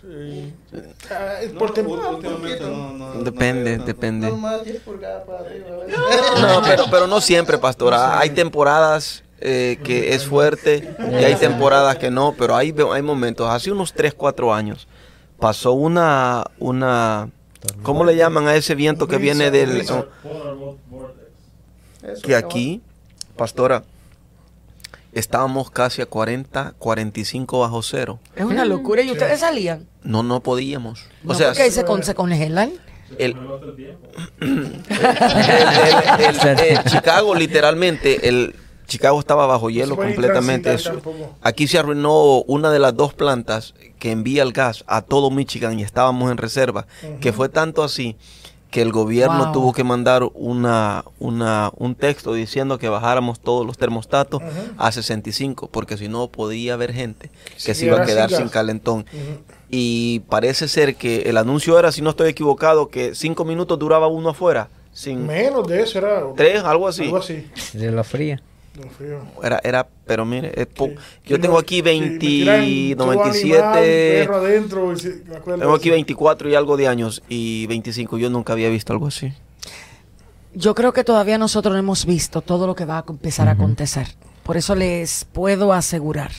Ah, es no- no Depende, depende. Nomás 10 pulgadas para arriba. No, pero, pero no siempre, pastora. Hay temporadas eh, que es fuerte y hay temporadas que no, pero hay, hay momentos. Hace unos 3, 4 años pasó una, una, ¿cómo le llaman a ese viento que viene del... Que aquí, pastora, estábamos casi a 40, 45 bajo cero. Es una locura. ¿Y ustedes salían? No, no podíamos. O No, sea, porque ahí se, con- se congelan. el, el- el- el- el Chicago literalmente el Chicago estaba bajo hielo completamente Eso- aquí se arruinó una de las dos plantas que envía el gas a todo Michigan y estábamos en reserva que fue tanto así que el gobierno Wow. tuvo que mandar una, una, un texto diciendo que bajáramos todos los termostatos a 65 porque si no podía haber gente que se iba a sin quedar sin calentón y parece ser que el anuncio era, si no estoy equivocado, que cinco minutos duraba uno afuera. Sin Menos de eso era. tres, algo así. Algo así. De la fría. Era, era, pero mire, es po- Sí. yo tengo aquí sí, 20, me tiran todo animal, 97, perro adentro, sí, acuerdo tengo aquí eso. 24 y algo de años y 25. Yo nunca había visto algo así. Yo creo que todavía nosotros no hemos visto todo lo que va a empezar a acontecer. Por eso les puedo asegurar.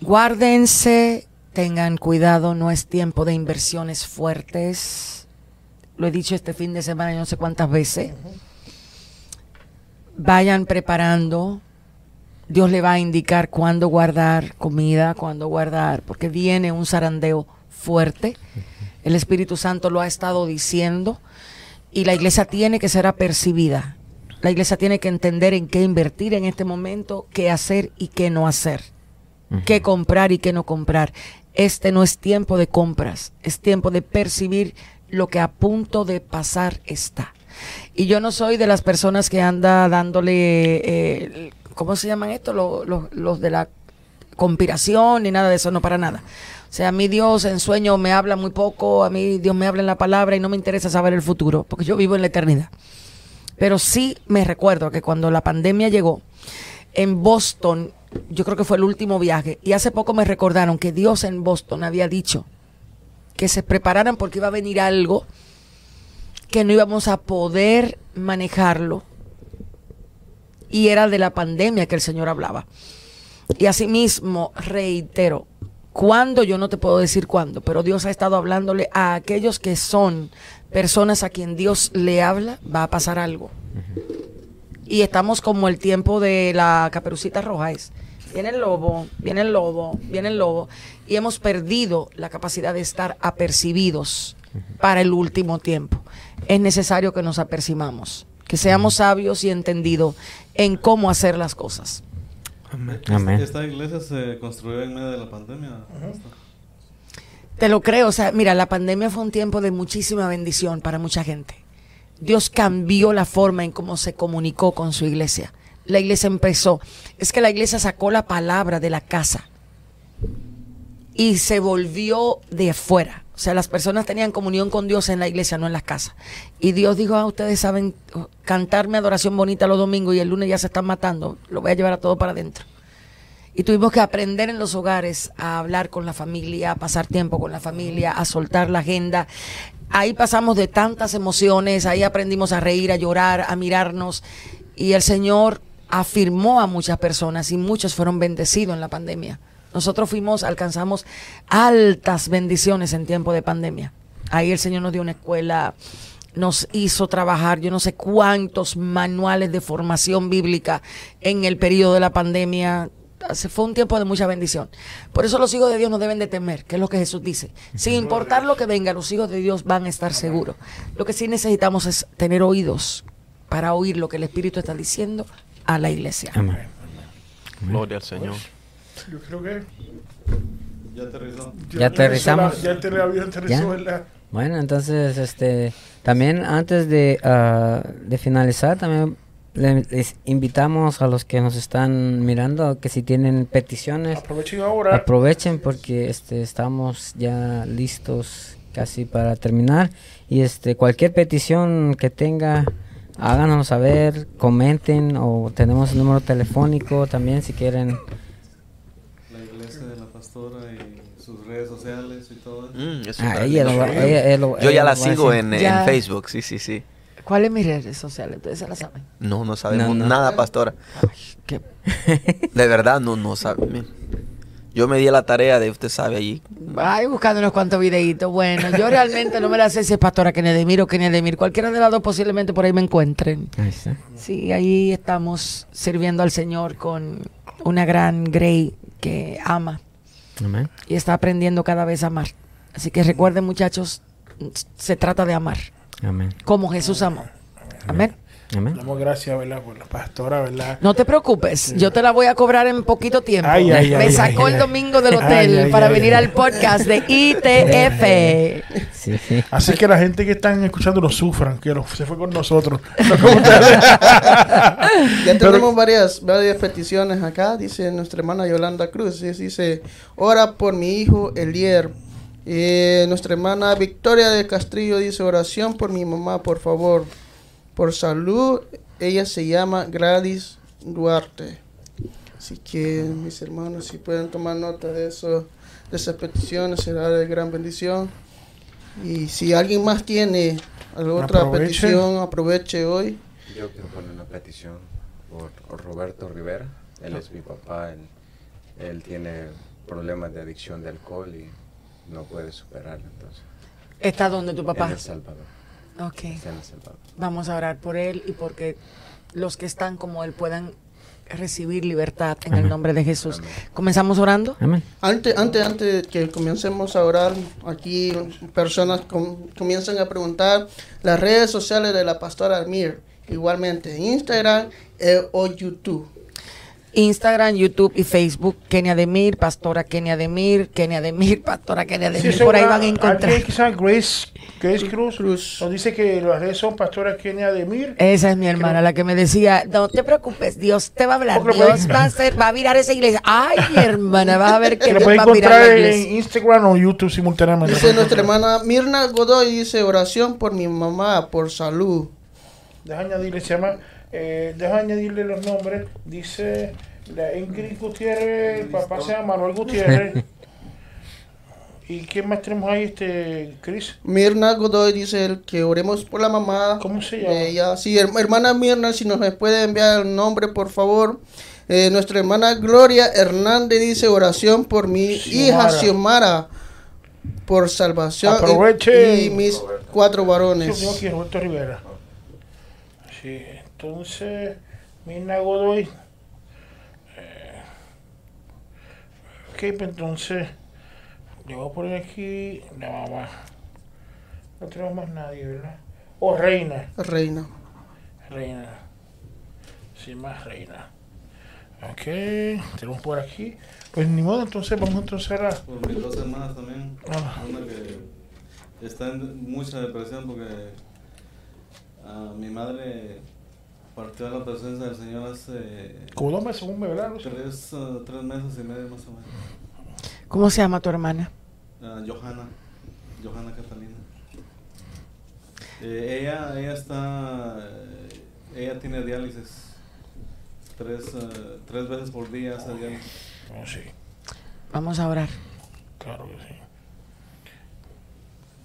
Guárdense, tengan cuidado, no es tiempo de inversiones fuertes. lo he dicho este fin de semana yo no sé cuántas veces. Vayan preparando. Dios le va a indicar cuándo guardar comida, cuándo guardar, porque viene un zarandeo fuerte. El Espíritu Santo lo ha estado diciendo y la iglesia tiene que ser apercibida. La iglesia tiene que entender en qué invertir en este momento, qué hacer y qué no hacer, qué comprar y qué no comprar. Este no es tiempo de compras, es tiempo de percibir lo que a punto de pasar está. Y yo no soy de las personas que anda dándole, eh, ¿cómo se llaman esto? Los, los, los de la conspiración ni nada de eso, no para nada. O sea, a mí Dios en sueño me habla muy poco, a mí Dios me habla en la palabra y no me interesa saber el futuro, porque yo vivo en la eternidad. Pero sí me recuerdo que cuando la pandemia llegó, en Boston, yo creo que fue el último viaje, y hace poco me recordaron que Dios en Boston había dicho que se prepararan porque iba a venir algo que no íbamos a poder manejarlo. Y era de la pandemia que el Señor hablaba. Y asimismo, reitero, cuándo yo no te puedo decir cuándo, pero Dios ha estado hablándole a aquellos que son personas a quien Dios le habla, va a pasar algo. Y estamos como el tiempo de la caperucita roja es. Viene el lobo, viene el lobo, viene el lobo. Y hemos perdido la capacidad de estar apercibidos para el último tiempo. Es necesario que nos apercibamos, que seamos sabios y entendidos en cómo hacer las cosas. Amén. Esta, iglesia se construyó en medio de la pandemia. Te lo creo, o sea, mira, la pandemia fue un tiempo de muchísima bendición para mucha gente. Dios cambió la forma en cómo se comunicó con su iglesia. La iglesia empezó, es que la iglesia sacó la palabra de la casa y se volvió de afuera. O sea, las personas tenían comunión con Dios en la iglesia, no en las casas. Y Dios dijo, ah, ustedes saben cantarme adoración bonita los domingos y el lunes ya se están matando. Lo voy a llevar a todo para adentro. Y tuvimos que aprender en los hogares a hablar con la familia, a pasar tiempo con la familia, a soltar la agenda. Ahí pasamos de tantas emociones, ahí aprendimos a reír, a llorar, a mirarnos. Y el Señor afirmó a muchas personas y muchos fueron bendecidos en la pandemia. Nosotros fuimos, alcanzamos altas bendiciones en tiempo de pandemia. Ahí el Señor nos dio una escuela, nos hizo trabajar yo no sé cuántos manuales de formación bíblica en el periodo de la pandemia fue un tiempo de mucha bendición. Por eso los hijos de Dios no deben de temer, que es lo que Jesús dice. Sin importar lo que venga, los hijos de Dios van a estar seguros. Lo que sí necesitamos es tener oídos para oír lo que el Espíritu está diciendo a la iglesia. Amén. Gloria al Señor. Yo creo que ya aterrizó. Ya, aterrizamos. Ya aterrizó, Bueno, entonces, este, también antes de, ah, de finalizar, también les invitamos a los que nos están mirando que si tienen peticiones aprovechen ahora aprovechen porque este estamos ya listos casi para terminar y este cualquier petición que tenga háganos saber comenten o tenemos el número telefónico también si quieren la iglesia de la pastora y sus redes sociales y todo eso. Mm, yo ya la sigo en, en Facebook sí sí sí ¿Cuáles mis redes sociales? ¿Ustedes se la saben? No, no sabemos nada, pastora. De verdad, no, no sabe. Yo me di la tarea de, usted sabe, allí. Ay, buscando unos cuantos videitos. Bueno, yo realmente no me la sé si es pastora Kenedemir o Kenedemir. Cualquiera de las dos posiblemente por ahí me encuentren. Ahí está. Sí, ahí estamos sirviendo al Señor con una gran Grey que ama. Amén. Y está aprendiendo cada vez a amar. Así que recuerden, muchachos, se trata de amar. Amén. Como Jesús amó. Amén. Amén. Damos gracias, ¿verdad? Por la pastora, ¿verdad? No te preocupes, yo te la voy a cobrar en poquito tiempo. Me sacó el domingo del hotel para venir al podcast de ITF. Sí, sí. Así que la gente que están escuchando lo sufran, que se fue con nosotros. ya tenemos varias, varias peticiones acá, dice nuestra hermana Yolanda Cruz. Dice, ora por mi hijo Elier eh, nuestra hermana Victoria de Castrillo dice oración por mi mamá, por favor, por salud. Ella se llama Gladys Duarte. Así que mis hermanos, si pueden tomar nota de eso, de esas peticiones, será de gran bendición. Y si alguien más tiene alguna otra petición, aproveche hoy. Yo quiero poner una petición por Roberto Rivera. Él es mi papá. Él, él tiene problemas de adicción de alcohol y no puede superarlo entonces. ¿Está donde tu papá? En El Salvador. Ok. está en El Salvador. Vamos a orar por él y porque los que están como él puedan recibir libertad en el nombre de Jesús. ¿Comenzamos orando? Amén. Antes, antes, antes de que comencemos a orar, aquí personas com- comienzan a preguntar las redes sociales de la pastora Almir, igualmente Instagram eh, o YouTube. Instagram, YouTube y Facebook, Kenia Demir, Pastora Kenia Demir, Kenia Demir, Pastora Kenia Sí, Demir. Por ahí van a encontrar. Alguien quizá Grace, Grace Cruz, Cruz. nos dice que las redes son Pastora Kenia Demir. Esa es mi hermana, la que me decía, no te preocupes, Dios te va a hablar, Dios va a hacer, va a virar esa iglesia. Ay, mi hermana, vas a ver que Que lo Dios pueden va a virar encontrar la en iglesia. Instagram o YouTube simultáneamente. Dice nuestra hermana Mirna Godoy, dice oración por mi mamá, por salud. Deja añadirle, se llama, eh, deja añadirle los nombres. Dice la Ingrid Gutiérrez, el papá se llama Manuel Gutiérrez. ¿Y quién más tenemos ahí, este, Chris? Mirna Godoy dice él que oremos por la mamá. ¿Cómo se llama? ella. Sí, her- hermana Mirna, si nos puede enviar el nombre, por favor. Eh, nuestra hermana Gloria Hernández dice oración por mi hija Xiomara. Por salvación y- Aprovechen. y, mis cuatro varones. tengo aquí, Roberto Rivera. Sí, entonces, Mirna Godoy. Eh, ok, pues entonces, le voy a poner aquí la mamá. No tenemos más nadie, ¿verdad? O Reina. Reina. Reina. Sí, más Reina. Ok, tenemos por aquí. Pues ni modo, entonces vamos entonces a... Por mis dos hermanas también. Ah. Una que está en mucha depresión porque ah, mi madre partió a la presencia del Señor hace Como dos meses, un tres, ah, tres meses y medio más o menos. ¿Cómo se llama tu hermana? Ah, Johanna, Johanna Catalina. Eh, ella, ella está, eh, ella tiene diálisis. Tres, eh, tres veces por día hace diálisis. Oh, sí. Vamos a orar. Claro que sí.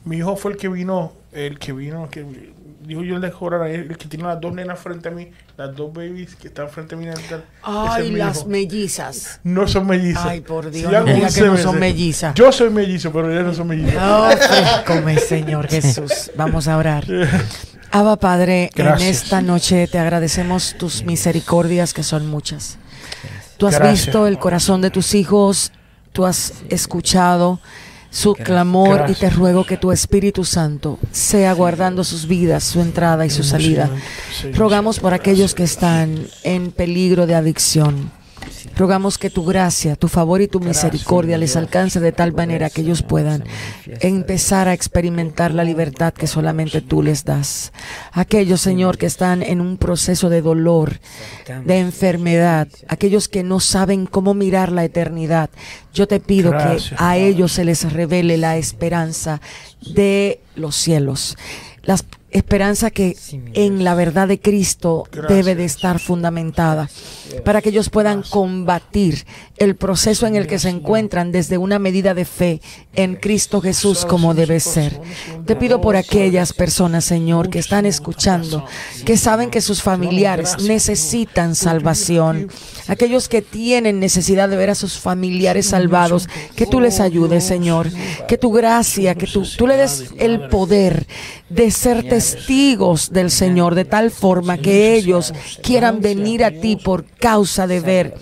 Mi hijo fue el que vino, el que vino, que dijo yo el de él, el que tiene las dos nenas frente a mí, las dos babies que están frente a mí en el altar. Ay, es las hijo. mellizas. No son mellizas. Ay, por Dios, ya no diga que no 11 son mellizas. Yo soy mellizo, pero ellas no son mellizas. Oh, frescome, Señor Jesús. Vamos a orar. Abba Padre, Gracias. en esta noche te agradecemos tus misericordias que son muchas. Tú has Gracias. visto el corazón de tus hijos, tú has escuchado su clamor y te ruego que tu Espíritu Santo sea guardando sus vidas, su entrada y su salida. Rogamos por aquellos que están en peligro de adicción. Rogamos que tu gracia, tu favor y tu misericordia les alcance de tal manera que ellos puedan empezar a experimentar la libertad que solamente tú les das. Aquellos, Señor, que están en un proceso de dolor, de enfermedad, aquellos que no saben cómo mirar la eternidad, yo te pido que a ellos se les revele la esperanza de los cielos. La esperanza que en la verdad de Cristo debe de estar fundamentada para que ellos puedan combatir el proceso en el que se encuentran desde una medida de fe en Cristo Jesús como debe ser. Te pido por aquellas personas, Señor, que están escuchando, que saben que sus familiares necesitan salvación, aquellos que tienen necesidad de ver a sus familiares salvados, que tú les ayudes, Señor, que tu gracia, que tú, tú le des el poder de ser testigos del Señor, de tal forma que ellos quieran venir a ti por causa de ver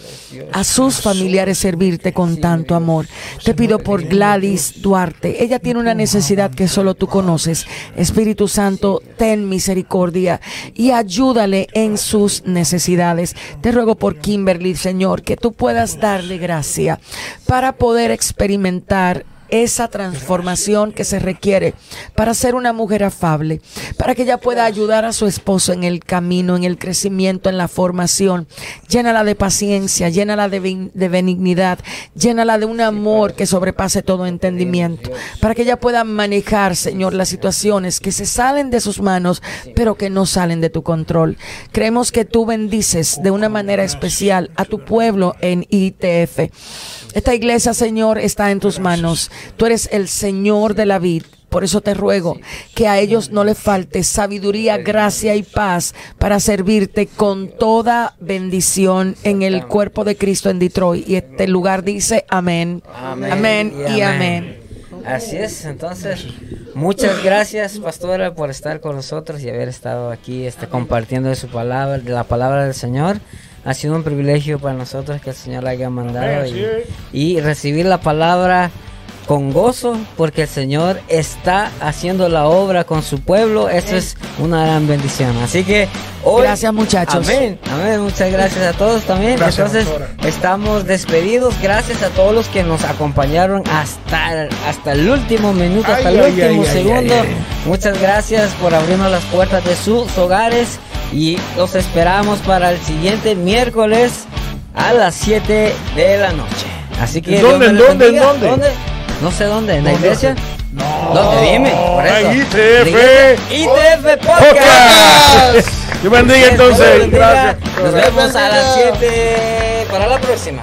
a sus familiares servirte con tanto amor. Te pido por Gladys Duarte. Ella tiene una necesidad que solo tú conoces. Espíritu Santo, ten misericordia y ayúdale en sus necesidades. Te ruego por Kimberly, Señor, que tú puedas darle gracia para poder experimentar esa transformación que se requiere para ser una mujer afable, para que ella pueda ayudar a su esposo en el camino, en el crecimiento, en la formación. Llénala de paciencia, llénala de, de benignidad, llénala de un amor que sobrepase todo entendimiento, para que ella pueda manejar, Señor, las situaciones que se salen de sus manos, pero que no salen de tu control. Creemos que tú bendices de una manera especial a tu pueblo en ITF. Esta iglesia, Señor, está en tus manos. Tú eres el Señor de la vid. Por eso te ruego que a ellos no les falte sabiduría, gracia y paz para servirte con toda bendición en el cuerpo de Cristo en Detroit. Y este lugar dice amén, amén, y amén. Así es, entonces, muchas gracias, pastora, por estar con nosotros y haber estado aquí este, compartiendo de su palabra, de la palabra del Señor. Ha sido un privilegio para nosotros que el Señor la haya mandado y, y recibir la palabra con gozo, porque el Señor está haciendo la obra con su pueblo. Eso es una gran bendición. Así que hoy. Gracias, muchachos. Amén, amén. Muchas gracias a todos también. Gracias, Entonces, estamos despedidos. Gracias a todos los que nos acompañaron hasta, hasta el último minuto, hasta Ay, el ay, último ay, ay, segundo. ay, ay. Muchas gracias por abrirnos las puertas de sus hogares y los esperamos para el siguiente miércoles a las 7 de la noche. Así que ¿En dónde, en dónde, en bendiga. dónde? No sé dónde, en la ¿Dónde? iglesia. No. ¿Dónde? Dime, por eso. ITF. ITF Podcast. Dios bendiga entonces. Gracias. Nos vemos a las 7 para la próxima.